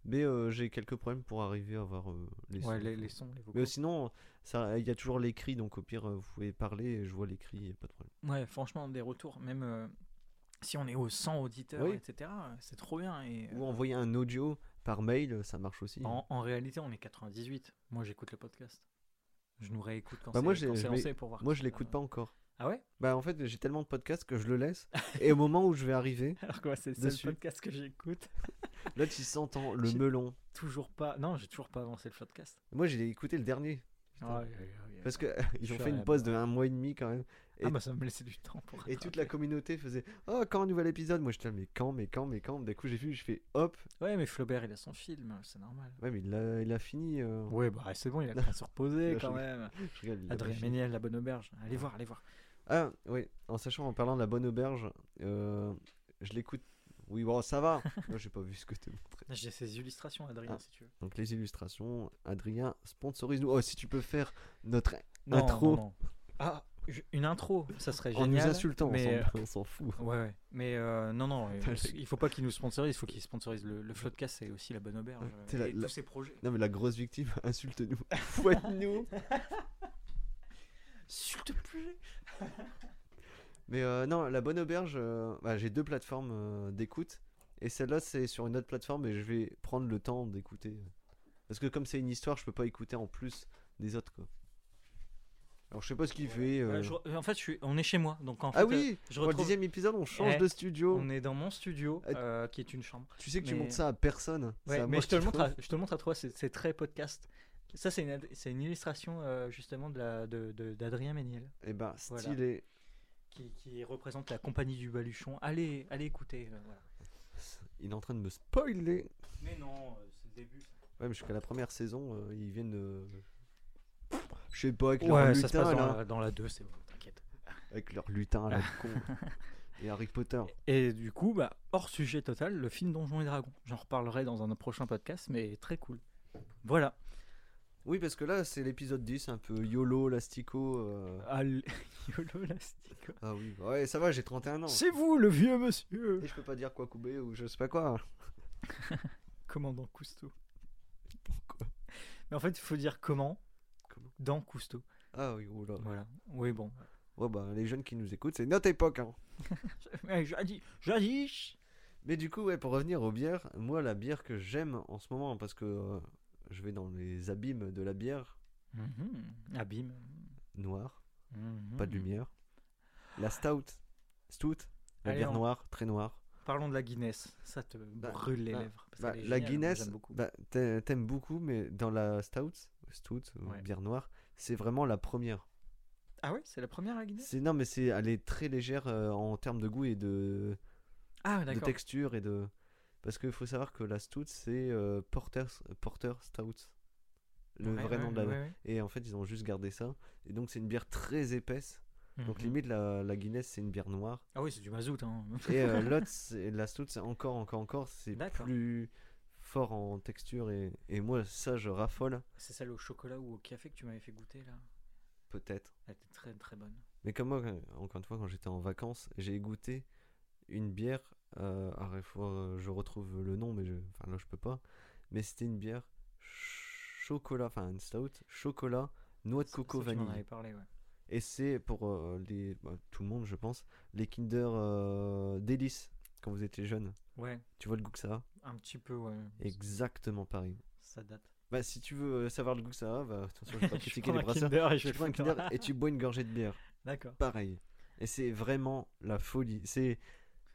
mais j'ai quelques problèmes pour arriver à avoir les Ouais, sons. les, les sons, les vocaux. Mais sinon, il y a toujours l'écrit, donc au pire, vous pouvez parler et je vois l'écrit, il a pas de problème. Ouais, franchement, des retours. Même si on est aux 100 auditeurs, Oui. etc., euh, c'est trop bien. Et, Ou euh, envoyer un audio par mail, ça marche aussi. en, en réalité, on est 98. Moi, j'écoute le podcast. Je nous réécoute quand Bah, moi, c'est lancé pour voir. Moi, je l'écoute pas encore. Ah ouais? Bah, en fait, j'ai tellement de podcasts que je le laisse. (laughs) et au moment où je vais arriver, (laughs) Alors que moi, c'est le seul podcast que j'écoute. (laughs) là, tu s'entends le melon. Toujours pas. Non, j'ai toujours pas avancé le podcast. Moi, j'ai écouté le dernier. Ah, ouais, ouais, ouais. Parce que (laughs) ils ont fait une pause de un mois et demi quand même. et- Ah bah ça me laissait du temps pour. Et toute la communauté faisait Oh, quand un nouvel épisode? Moi, j'étais là, mais quand, mais quand, mais quand? D'un coup, j'ai vu, je fais hop. Ouais, mais Flaubert, il a son film, c'est normal. Ouais, mais il a, il a fini. euh, Ouais, bah c'est bon, il a le (laughs) temps de se reposer quand même. (laughs) Adrien. Méniel, la bonne auberge. Allez voir, allez voir. Ah, oui, en sachant, en parlant de la bonne auberge, euh, je l'écoute. Oui, bon, ça va. (laughs) Moi, j'ai pas vu ce que tu montré. J'ai ses illustrations, Adrien, Ah. si tu veux. Donc, les illustrations, Adrien, sponsorise-nous. Oh, si tu peux faire notre Non, intro non, non. Ah, une intro, ça serait en génial. nous insultant, on mais, s'en- on s'en fout. euh, Ouais, ouais. Mais euh, non, non, euh, il faut pas qu'il nous sponsorise, il faut qu'il sponsorise le, le Floodcast et aussi la bonne auberge. Euh, la- tous ses projets. Non, mais la grosse victime, (laughs) insulte-nous. Fouette-nous. (laughs) S'il te plaît. Mais euh, non, la bonne auberge, euh, bah, j'ai deux plateformes euh, d'écoute. Et celle-là, c'est sur une autre plateforme et je vais prendre le temps d'écouter. Parce que comme c'est une histoire, je peux pas écouter en plus des autres. Quoi. Alors je sais pas ce qu'il fait. euh. Euh, je- en fait, je suis, on est chez moi, donc en fait, Ah euh, oui je Pour le retrouve- dixième épisode, on change Eh, de studio. on est dans mon studio, qui est une chambre. Tu sais que tu montres ça à personne. Ouais, à mais je te, le montre à, je te montre à toi, c'est très podcast. Ça, c'est une, ad- une illustration justement de la- de- de- d'Adrien Méniel, Eh ben, Voilà. Qui, qui représente la compagnie du Baluchon. Allez, allez écouter. euh, voilà. Il est en train de me spoiler. Mais non, euh, c'est le début. Ouais, mais jusqu'à la première saison, euh, ils viennent de. Je sais pas, avec leur Ouais, ça se dans là. la, dans la 2, c'est bon, t'inquiète. Avec leur lutin à la (laughs) con. Et Harry Potter. Et du coup, bah, hors sujet total, le film Donjons et Dragons. J'en reparlerai dans un prochain podcast, mais très cool. Voilà. Oui, parce que là, c'est l'épisode 10, un peu YOLO, Lastico. euh. Al- (laughs) YOLO Lastico. Ah oui, ouais, ça va, j'ai 31 ans. C'est vous, le vieux monsieur Et je peux pas dire quoi couper ou je sais pas quoi. (laughs) Commandant Cousteau. Pourquoi? Mais en fait, il faut dire comment Comment? dans Cousteau. Ah oui, oula. Voilà. Oui, bon. Ouais, bah, les jeunes qui nous écoutent, c'est notre époque. Hein. (laughs) Jadis, jadis. Mais du coup, ouais, pour revenir aux bières, moi, la bière que j'aime en ce moment, parce que euh, je vais dans les abîmes de la bière Mhm. Abîme. noire, Mhm. pas de lumière. La stout, stout, la Allez, bière on- noire, très noire. Parlons de la Guinness. Ça te brûle les bah, lèvres. parce Bah, la géniale, Guinness, beaucoup. bah, t'aimes beaucoup, mais dans la stout, stout, euh, Ouais. bière noire, c'est vraiment la première. Ah ouais, c'est la première la Guinness? C'est non, mais c'est, elle est très légère euh, en termes de goût et de, Ah de texture et de. Parce qu'il faut savoir que la stout, c'est euh, Porter, Porter Stout, le Ouais, vrai ouais, nom de la. ouais. Et en fait, ils ont juste gardé ça. Et donc, c'est une bière très épaisse. Donc, Mhm. limite, la, la Guinness, c'est une bière noire. Ah oui, c'est du mazout. Hein. Et euh, (laughs) l'autre, c'est- la stout, c'est encore, encore, encore, c'est plus fort en texture. Et, et moi, ça, je raffole, C'est celle au chocolat ou au café que tu m'avais fait goûter là. peut-être. Elle était très très bonne. Mais comme moi, encore une fois, quand j'étais en vacances, j'ai goûté une bière Euh, alors, il faut, je retrouve le nom, mais je, enfin, là, je peux pas. Mais c'était une bière chocolat, enfin, une stout, chocolat, noix de coco, ça, vanille. avais parlé, ouais. Et c'est pour euh, les, bah, tout le monde, je pense, les Kinder euh, Délices quand vous étiez jeune. Ouais, Tu vois le goût que ça a? Un petit peu, ouais. Exactement pareil. Ça date. Bah, si tu veux euh, savoir le goût que ça a, bah, attention, je vais (laughs) pas critiquer les. Kinder et je Tu prends un Kinder et tu bois une gorgée de bière. D'accord. Pareil. Et c'est vraiment la folie. C'est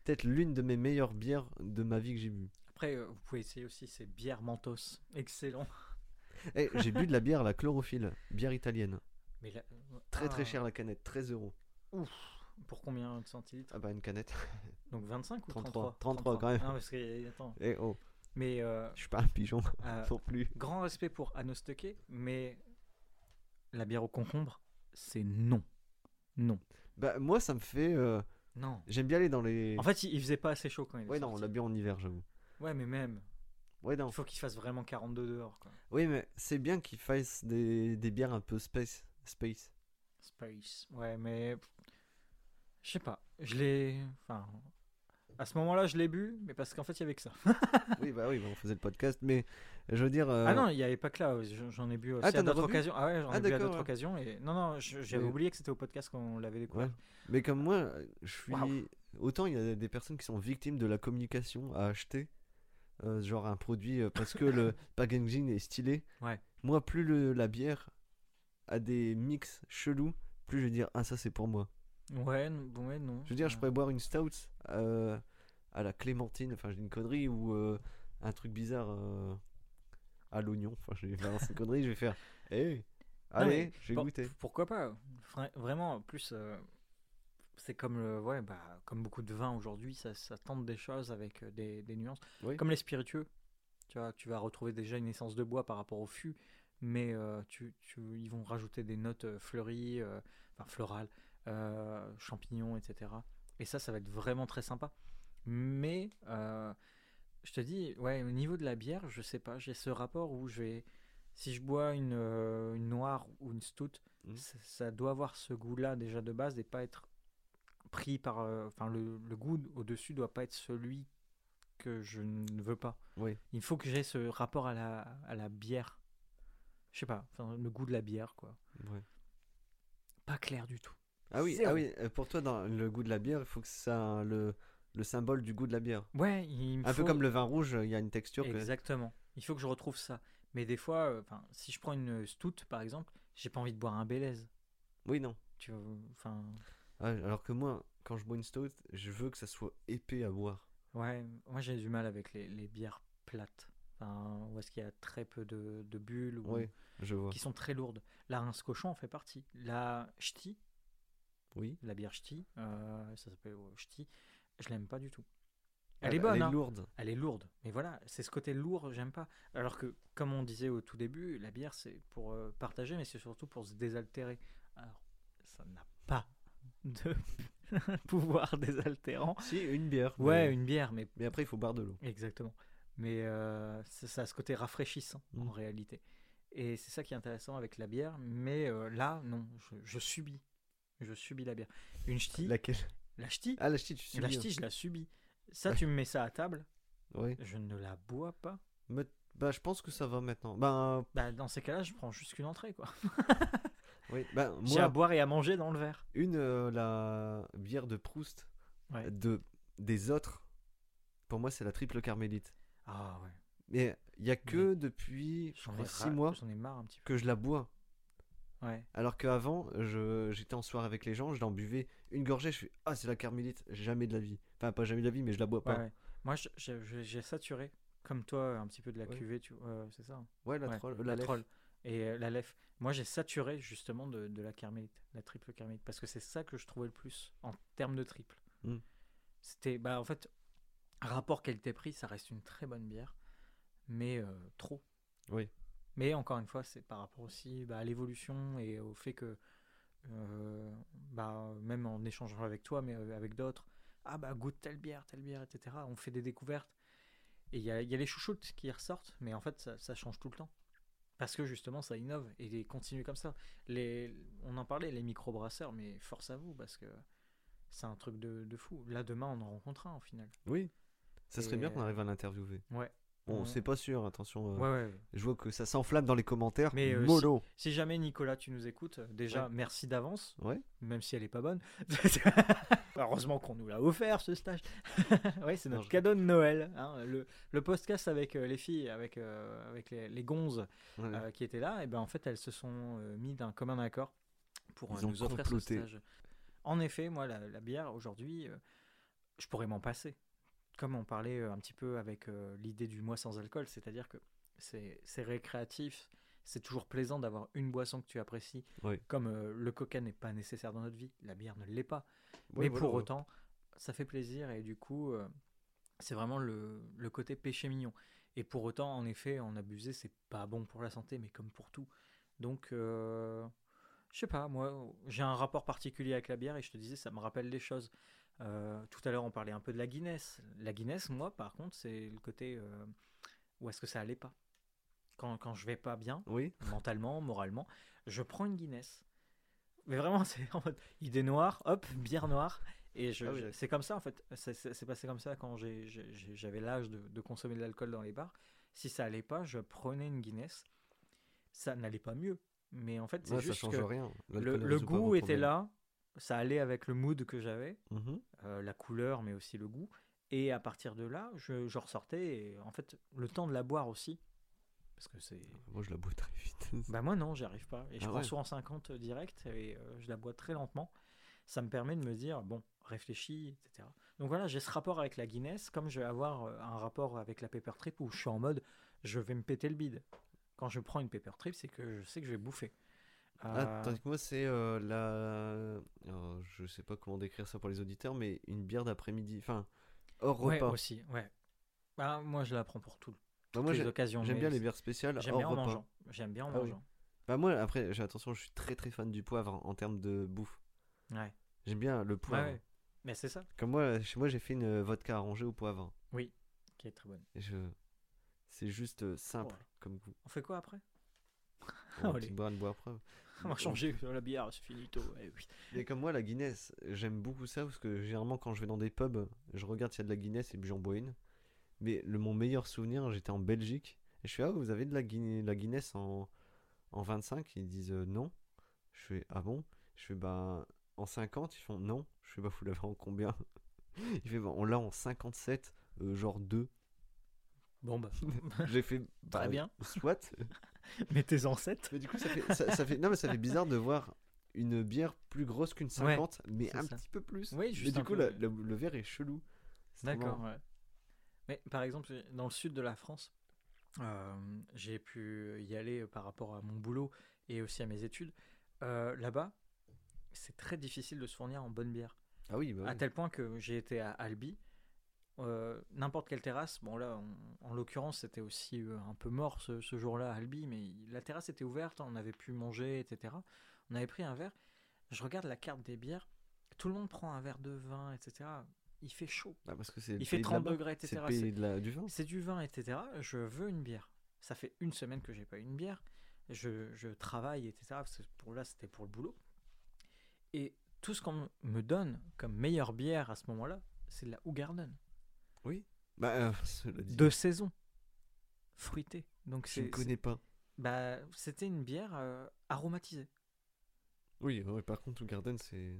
peut-être l'une de mes meilleures bières de ma vie que j'ai bu. Après, euh, vous pouvez essayer aussi ces bières Mentos. (laughs) Excellent. Eh, j'ai bu de la bière, la chlorophylle, bière italienne. Mais Très très ah, cher la canette, 13 euros. Pour combien de centilitres? Ah bah une canette. (laughs) Donc 25 ou 33, 33 33 quand même. Ah, parce que, attends. Eh oh, Mais euh, je suis pas un pigeon (laughs) euh, non plus. grand respect pour Anno Stocké, mais la bière au concombre, c'est non. Non. Bah moi ça me fait... euh, Non. J'aime bien aller dans les... En fait, il, il faisait pas assez chaud quand il est ouais non, on sorti. l'a bu en hiver j'avoue. Ouais, mais même. Ouais non. Il faut qu'il fasse vraiment 42 dehors. Quoi. Oui mais c'est bien qu'ils fassent des, des bières un peu space. Space. Space. Ouais, mais. Je sais pas. Je l'ai. Enfin. À ce moment-là, je l'ai bu, mais parce qu'en fait, il y avait que ça. (laughs) oui bah oui, bah, on faisait le podcast mais je veux dire... euh, Ah non, il n'y avait pas que là. je- J'en ai bu aussi Ah, à d'autres occasions. Ah ouais, j'en Ah, ai bu à d'autres ouais. occasions. Et... Non, non, j'avais Mais- oublié que c'était au podcast qu'on l'avait découvert. Ouais. Mais comme moi, je suis. Autant il y a des personnes qui sont victimes de la communication à acheter, euh, genre un produit euh, parce que le (laughs) packaging est stylé. Ouais. Moi, plus le, la bière a des mix chelous, plus je vais dire ah ça c'est pour moi. Ouais, bon, ouais, non. Je veux dire, je pourrais boire une stout euh, à la clémentine, enfin j'ai une connerie ou euh, un truc bizarre euh, à l'oignon. Enfin, je vais faire une connerie, je vais faire. Hé, Non, allez, vais bon, goûter. Pourquoi pas? Vra- Vraiment, en plus, c'est comme, le, ouais, bah, comme beaucoup de vins aujourd'hui, ça, ça tente des choses avec des, des nuances. Oui. Comme les spiritueux, tu vois, tu vas retrouver déjà une essence de bois par rapport au fût, mais tu, tu- ils vont rajouter des notes fleuries, enfin florales, euh, champignons, etc. Et ça, ça va être vraiment très sympa. Mais euh, je te dis, ouais, au niveau de la bière, je sais pas, j'ai ce rapport où je vais, si je bois une, euh, une noire ou une stout, Mhm. ça, ça doit avoir ce goût-là déjà de base et pas être pris par, enfin le, le goût au-dessus doit pas être celui que je ne veux pas. Oui. Il faut que j'ai ce rapport à la, à la bière. Je sais pas, enfin, le goût de la bière, quoi. Pas clair du tout. Ah oui, ah oui, euh, pour toi, dans le goût de la bière, il faut que ça le, le symbole du goût de la bière. Ouais, il me Un peu comme le vin rouge, il y a une texture que... Exactement. Il faut que je retrouve ça. Mais des fois, euh, si je prends une stout, par exemple, j'ai pas envie de boire un Bélez. Oui, non. Tu vois, enfin, Ah, alors que moi, quand je bois une stout, je veux que ça soit épais à boire. ouais, moi j'ai du mal avec les, les bières plates. Enfin, où est-ce qu'il y a très peu de, de bulles ou je vois. qui sont très lourdes. La rince cochon en fait partie. La ch'ti, Oui. la bière ch'ti, euh, ça s'appelle euh, ch'ti, je l'aime pas du tout. Elle, Ah, est bonne, Elle est hein. lourde. elle est lourde. Mais voilà, c'est ce côté lourd, j'aime pas. Alors que, comme on disait au tout début, la bière c'est pour euh, partager, mais c'est surtout pour se désaltérer. Alors, ça n'a pas de (laughs) pouvoir désaltérant. Si, une bière. Ouais, mais... une bière, mais mais après, il faut boire de l'eau. exactement. Mais euh, ça a ce côté rafraîchissant en Mm. réalité. Et c'est ça qui est intéressant avec la bière. Mais euh, là, non, je, je subis. Je subis la bière. Une ch'ti, Laquelle? La ch'ti, Ah, la ch'ti, tu subis. la hein. ch'ti, je la subis. Ça, tu me mets ça à table, Oui. je ne la bois pas. Mais- Bah, je pense que ça va maintenant. Bah, Bah, dans ces cas-là, je prends juste qu'une entrée, quoi. (laughs) oui. Bah, J'ai à moi, boire et à manger dans le verre. une, euh, la bière de Proust, Ouais. de, des autres, pour moi, c'est la triple carmélite. Ah ouais. Mais il y a que depuis J'en ai, 6 ra- mois j'en ai marre un petit que je la bois. Ouais. Alors qu'avant, j'étais en soirée avec les gens, je l'en buvais une gorgée, je fais Ah, c'est la carmélite, jamais de la vie. Enfin, pas jamais de la vie, mais je la bois pas. ouais. Moi, j'ai saturé, comme toi, un petit peu de la cuvée, tu euh, c'est ça. hein. Ouais, la troll, la la, lèvre. troll. Et euh, la lef. Moi, j'ai saturé justement de, de la carmélite, la triple carmélite, parce que c'est ça que je trouvais le plus en termes de triple. Mm. C'était, bah, en fait, rapport qualité-prix, ça reste une très bonne bière, mais euh, trop. Oui. Mais encore une fois, c'est par rapport aussi bah, à l'évolution et au fait que, euh, bah, même en échangeant avec toi, mais euh, avec d'autres, ah bah goûte telle bière, telle bière, etc. On fait des découvertes. Et il y a, il y a les chouchoutes qui ressortent, mais en fait, ça, ça change tout le temps. Parce que justement, ça innove et continue comme ça. Les, on en parlait, les microbrasseurs, mais force à vous, parce que c'est un truc de, de fou. Là, demain, on en rencontre un, au final. Oui. Ça serait Et, bien qu'on arrive à l'interviewer. Ouais. Bon, on- c'est pas sûr, attention. euh, Ouais, ouais. Je vois que ça s'enflamme dans les commentaires. Mais, euh, Mollo. Si jamais, Nicolas, tu nous écoutes, euh, déjà, merci d'avance, Ouais. même si elle est pas bonne. (laughs) Heureusement qu'on nous l'a offert, ce stage. (laughs) ouais, c'est Non, notre je- cadeau de Noël. hein. Le, le podcast avec euh, les filles, avec, avec les, les gonzes qui étaient là, et ben en fait, elles se sont mis d'un commun accord pour Ils ont nous offrir comploté. ce stage. En effet, moi, la, la bière, aujourd'hui, je pourrais m'en passer. Comme on parlait euh, un petit peu avec euh, l'idée du mois sans alcool, c'est-à-dire que c'est récréatif, c'est toujours plaisant d'avoir une boisson que tu apprécies. Oui. Comme euh, le coca n'est pas nécessaire dans notre vie, la bière ne l'est pas. Mais voilà, pour autant, ça fait plaisir et du coup, euh, c'est vraiment le, le côté péché mignon. Et pour autant, en effet, en abuser, c'est pas bon pour la santé, mais comme pour tout. Donc, euh, je sais pas, moi, j'ai un rapport particulier avec la bière et je te disais, ça me rappelle des choses. Euh, tout à l'heure, on parlait un peu de la Guinness. La Guinness, moi, par contre, c'est le côté euh, où est-ce que ça allait pas? Quand, quand je vais pas bien, Oui. mentalement, moralement, je prends une Guinness. Mais vraiment, (laughs) c'est en mode idée noire, hop, bière noire. Et je, Ah oui, je- d'accord. c'est comme ça, en fait. C'est- C'est c'est passé comme ça quand j'ai- j'avais l'âge de, de consommer de l'alcool dans les bars. Si ça allait pas, je prenais une Guinness. Ça n'allait pas mieux. Mais en fait, c'est Ouais, ça juste change que rien. le, goût était là. Ça allait avec le mood que j'avais, Mhm. euh, la couleur, mais aussi le goût. Et à partir de là, je, je ressortais. Et en fait, le temps de la boire aussi. Parce que c'est. Moi, je la bois très vite. (laughs) Bah moi non, j'y arrive pas. Et je Ah prends ouais. souvent 50 direct et euh, je la bois très lentement. Ça me permet de me dire, bon, réfléchis, etc. Donc voilà, j'ai ce rapport avec la Guinness, comme je vais avoir euh, un rapport avec la Pepper Trip où je suis en mode, je vais me péter le bide. Quand je prends une Pepper Trip, c'est que je sais que je vais bouffer. Ah, Euh, tandis que moi, c'est euh, la. alors, je sais pas comment décrire ça pour les auditeurs, mais une bière d'après-midi. Enfin, hors ouais, repas. aussi, ouais. Bah, moi, je la prends pour tout, Bah, moi, les j'ai- occasions. j'aime bien les bières spéciales J'aime hors bien en repas. mangeant. J'aime bien en Ah oui. mangeant. Bah, moi, après, j'ai attention, je suis très très fan du poivre en termes de bouffe. Ouais. J'aime bien le poivre. ouais. Mais c'est ça Comme moi, chez moi, j'ai fait une vodka arrangée au poivre. qui est très bonne. Et je... C'est juste euh, simple comme goût. On fait quoi après? On va (laughs) boire une boire après. On va changer la bière, c'est finito. eh oui. Mais comme moi, la Guinness, j'aime beaucoup ça parce que généralement, quand je vais dans des pubs, je regarde s'il y a de la Guinness et puis j'en bois une. Mais le, mon meilleur souvenir, j'étais en Belgique et je fais Ah, vous avez de la, Guin- la Guinness en, en 25 Ils disent euh, non. Je fais Ah bon? Je fais Bah en 50 Ils font non. Je fais Bah vous l'avez en combien? (laughs) Il fait bah, On l'a en 57, euh, genre 2. Bon bah, (laughs) J'ai fait Bah, très bien. Soit. (laughs) (laughs) Mettez-en 7. Mais du coup, ça fait, ça, ça fait, non, mais ça fait bizarre de voir une bière plus grosse qu'une 50, mais un ça. petit peu plus. Oui, mais juste du un coup, la- le, verre est chelou. D'accord, ouais. Mais par exemple, dans le sud de la France, euh, j'ai pu y aller par rapport à mon boulot et aussi à mes études. Euh, Là-bas, c'est très difficile de se fournir en bonne bière. Ah oui, bah À tel point que j'ai été à Albi. Euh, N'importe quelle terrasse, bon là, en, en l'occurrence, c'était aussi euh, un peu mort ce, ce jour-là à Albi, mais la terrasse était ouverte, on avait pu manger, etc. On avait pris un verre. Je regarde la carte des bières, tout le monde prend un verre de vin, etc. Il fait chaud. Ah, parce que c'est Il fait pays de 30 là-bas. degrés, etc. C'est- de la- du vin. C'est du vin, etc. Je veux une bière. Ça fait une semaine que j'ai pas eu une bière. Je, je travaille, etc. Parce que pour là, c'était pour le boulot. Et tout ce qu'on me donne comme meilleure bière à ce moment-là, c'est de la Garden. Bah, euh, De saison. Fruitée. Donc je ne connais pas. Bah, c'était une bière euh, aromatisée. Oui, ouais, par contre, au Garden, c'est.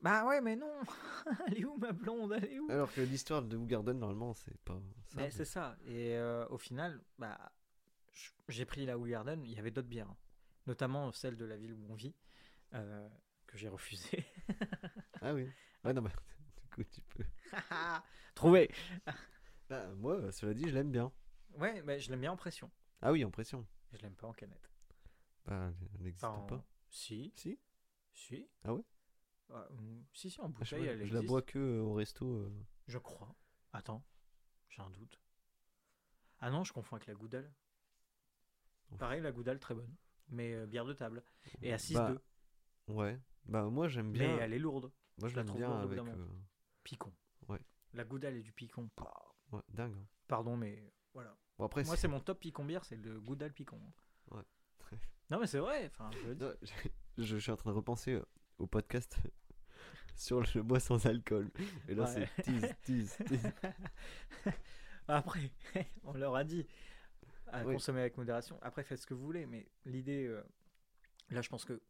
Bah ouais, mais non (laughs) Elle est où ma blonde? Elle est où? Alors que l'histoire de Garden, normalement, c'est pas ça. Mais- c'est ça. Et euh, au final, bah, j'ai pris la Garden. Il y avait d'autres bières, hein. notamment celle de la ville où on vit, euh, que j'ai refusée. Ah oui. Ouais, non, (laughs) bah, (laughs) du coup, tu peux. Trouvé. (laughs) Bah, moi, cela dit, je l'aime bien. Ouais, mais je l'aime bien en pression. Ah oui, en pression. Je l'aime pas en canette. Bah, elle n'existe Enfin, pas. Si, Si? Si. Ah ouais? Ah, hum, Si, si, en Ah, je, bouteille, elle je la bois que euh, au resto. euh. Je crois. Attends, j'ai un doute. Ah non, je confonds avec la Goudal. Pareil, la Goudal, très bonne. Mais euh, bière de table. Et à 6-2. Bah, ouais. Bah, moi, j'aime mais bien. elle est lourde. Moi, je je la trouve bien lourde avec. euh, Picon. La Goudal et du Picon. Ouais, dingue. hein. Pardon, mais voilà. Bon, après, Moi, c'est- c'est mon top Picon bière, c'est le Goudal Picon. Ouais. Non, mais c'est vrai. Enfin, je le dis. Non, je, je suis en train de repenser euh, au podcast (laughs) sur le bois sans alcool. Et là, Ouais. c'est tease, tease, tease. (laughs) Après, (laughs) on leur a dit à Oui. consommer avec modération. Après, faites ce que vous voulez, mais l'idée, euh, là, je pense que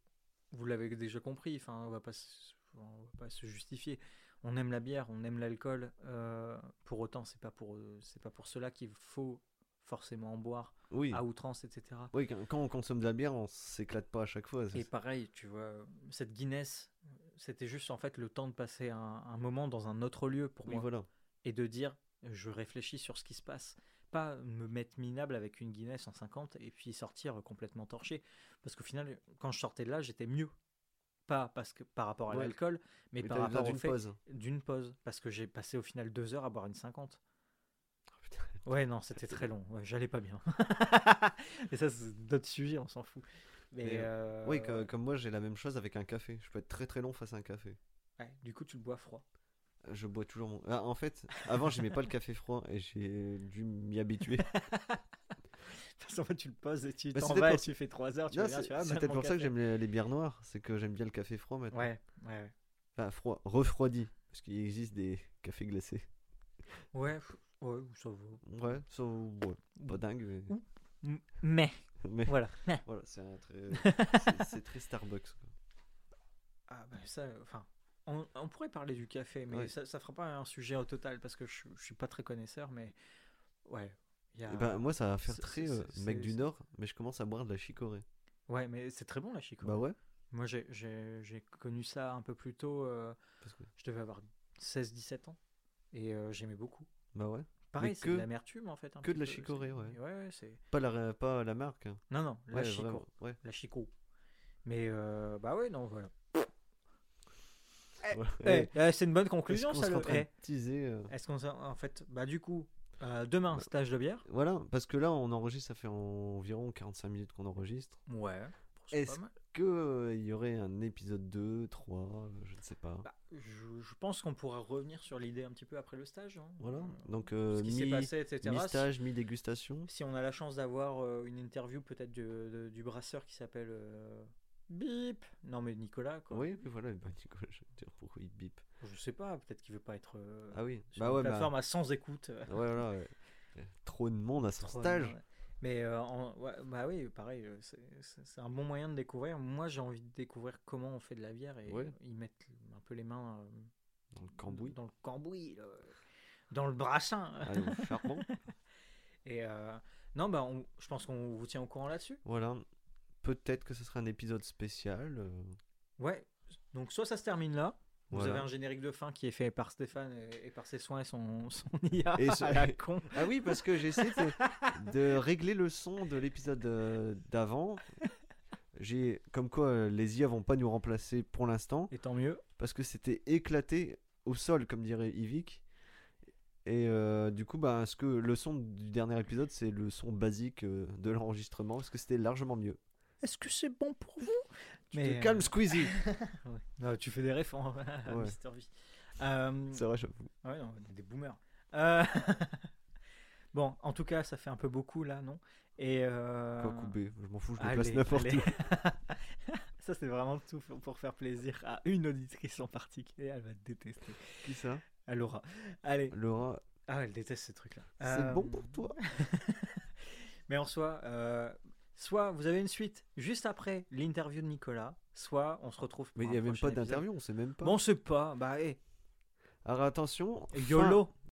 vous l'avez déjà compris. Enfin, on va pas, se- on va pas se justifier. On aime la bière, on aime l'alcool. euh, pour autant, c'est pas pour, c'est pas pour cela qu'il faut forcément en boire Oui. à outrance, etc. Oui, quand, on consomme de la bière, on s'éclate pas à chaque fois. Et pareil, tu vois, cette Guinness, c'était juste en fait le temps de passer un, un moment dans un autre lieu pour Oui, moi voilà. et de dire je réfléchis sur ce qui se passe. Pas me mettre minable avec une Guinness en 50 et puis sortir complètement torché. Parce qu'au final, quand je sortais de là, j'étais mieux. Pas parce que par rapport à Ouais. l'alcool, mais, Mais par rapport d'une pause. d'une pause. Parce que j'ai passé au final deux heures à boire une 50. (laughs) Oh, putain. Ouais, non, c'était très long. Ouais, J'allais pas bien. (laughs) et ça, c'est d'autres sujets, on s'en fout. Mais euh, Oui, co- comme moi, j'ai la même chose avec un café. Je peux être très très long face à un café. ouais, du coup, tu le bois froid. Je bois toujours mon. Ah, en fait, avant, j'aimais pas le café froid et j'ai dû m'y habituer. (laughs) (laughs) Parce qu'en fait, tu le poses et tu Bah, t'en vas et tu fais 3 heures. Tu c'est ah, peut-être mon pour ça que j'aime les, les bières noires. C'est que j'aime bien le café froid maintenant. Ouais, ouais, Enfin, froid, refroidi. Parce qu'il existe des cafés glacés. ouais. Ouais, ça va. Ouais, ça, ouais, pas dingue. Mais, Mais, mais voilà. voilà, c'est très. (laughs) très Starbucks. quoi. Ah, bah, ça, enfin, on, on pourrait parler du café, mais Ouais. ça, ça fera pas un sujet au total parce que je, je suis pas très connaisseur, mais ouais. A... Eh ben, moi, ça va faire très euh, mec du Nord, mais je commence à boire de la chicorée. Ouais, mais c'est très bon la chico. Bah ouais. Moi, j'ai- connu ça un peu plus tôt. euh, Parce que... je devais avoir 16-17 ans et euh, j'aimais beaucoup. Bah ouais. Pareil, c'est que- de l'amertume en fait. un que de la peu, chicorée, ouais. Ouais, ouais, c'est. Pas la, pas la marque. hein. Non, non, la Ouais, chico. ouais. La chico. Mais euh, bah ouais, non, voilà. (laughs) Eh, Eh, c'est une bonne est-ce conclusion, qu'on ça. Le... eh, teaser, euh, Est-ce qu'on en fait, bah du coup, euh, demain Bah. stage de bière. Voilà, parce que là, on enregistre, ça fait environ 45 minutes qu'on enregistre. Ouais. Est-ce. Que euh, il y aurait un épisode 2, 3, euh, je ne sais pas. Bah, je, je pense qu'on pourra revenir sur l'idée un petit peu après le stage. hein. Voilà. Donc, euh, ce qui s'est mi- passé, etc. mi-stage, mi-dégustation. Si on a la chance d'avoir une interview peut-être du, brasseur qui s'appelle Bip. Non mais Nicolas quoi. Oui, mais voilà, bah, (laughs) Nicolas, je vais te dire pourquoi il bip. Je sais pas, peut-être qu'il veut pas être euh, Ah oui, sur bah une ouais, bah, plateforme à 100 écoutes. euh, ouais, voilà, ouais. Trop de monde à son trop, stage. Mais euh, en- ouais, bah oui, pareil, euh, c'est- un bon moyen de découvrir. Moi j'ai envie de découvrir comment on fait de la bière et Ouais. ils mettent un peu les mains euh, Dans le cambouis. dans le cambouis, là, dans le brassin. Charbon. (laughs) Et euh, non, bah on- je pense qu'on vous tient au courant là-dessus. Voilà. Peut-être que ce sera un épisode spécial. euh, Ouais, donc soit ça se termine là. Vous Voilà. avez un générique de fin qui est fait par Stéphane et, et par ses soins et son, (laughs) son IA Et ce- à la con. (laughs) Ah oui, parce que j'ai essayé de, de régler le son de l'épisode euh, d'avant. J'ai comme quoi euh, les IA vont pas nous remplacer pour l'instant Et tant mieux. parce que c'était éclaté au sol comme dirait Yvick. Et euh, du coup, bah, ce que le son du dernier épisode, c'est le son basique de l'enregistrement parce que c'était largement mieux. Est-ce que c'est bon pour vous? Tu Mais, te euh, calmes, Squeezie. (laughs) Ouais. Non, tu fais des refs à Ouais. Mister V. Euh, c'est vrai, j'avoue. ouais, non, on est des boomers. Euh, (laughs) bon, en tout cas, ça fait un peu beaucoup là, non? Et euh, Quoi couper Je m'en fous, je me allez, place n'importe où. (laughs) ça, c'est vraiment tout pour faire plaisir à une auditrice en particulier. Elle va te détester. Qui ça? Elle aura. Allez. Laura, Ah, elle déteste ces trucs-là. c'est Euh, bon pour toi Mais en soi, euh, soit vous avez une suite juste après l'interview de Nicolas, soit on se retrouve. Mais il pour n'y a même pas d'interview, on sait même pas. Bon, c'est pas. Bah, hé, Alors attention, YOLO.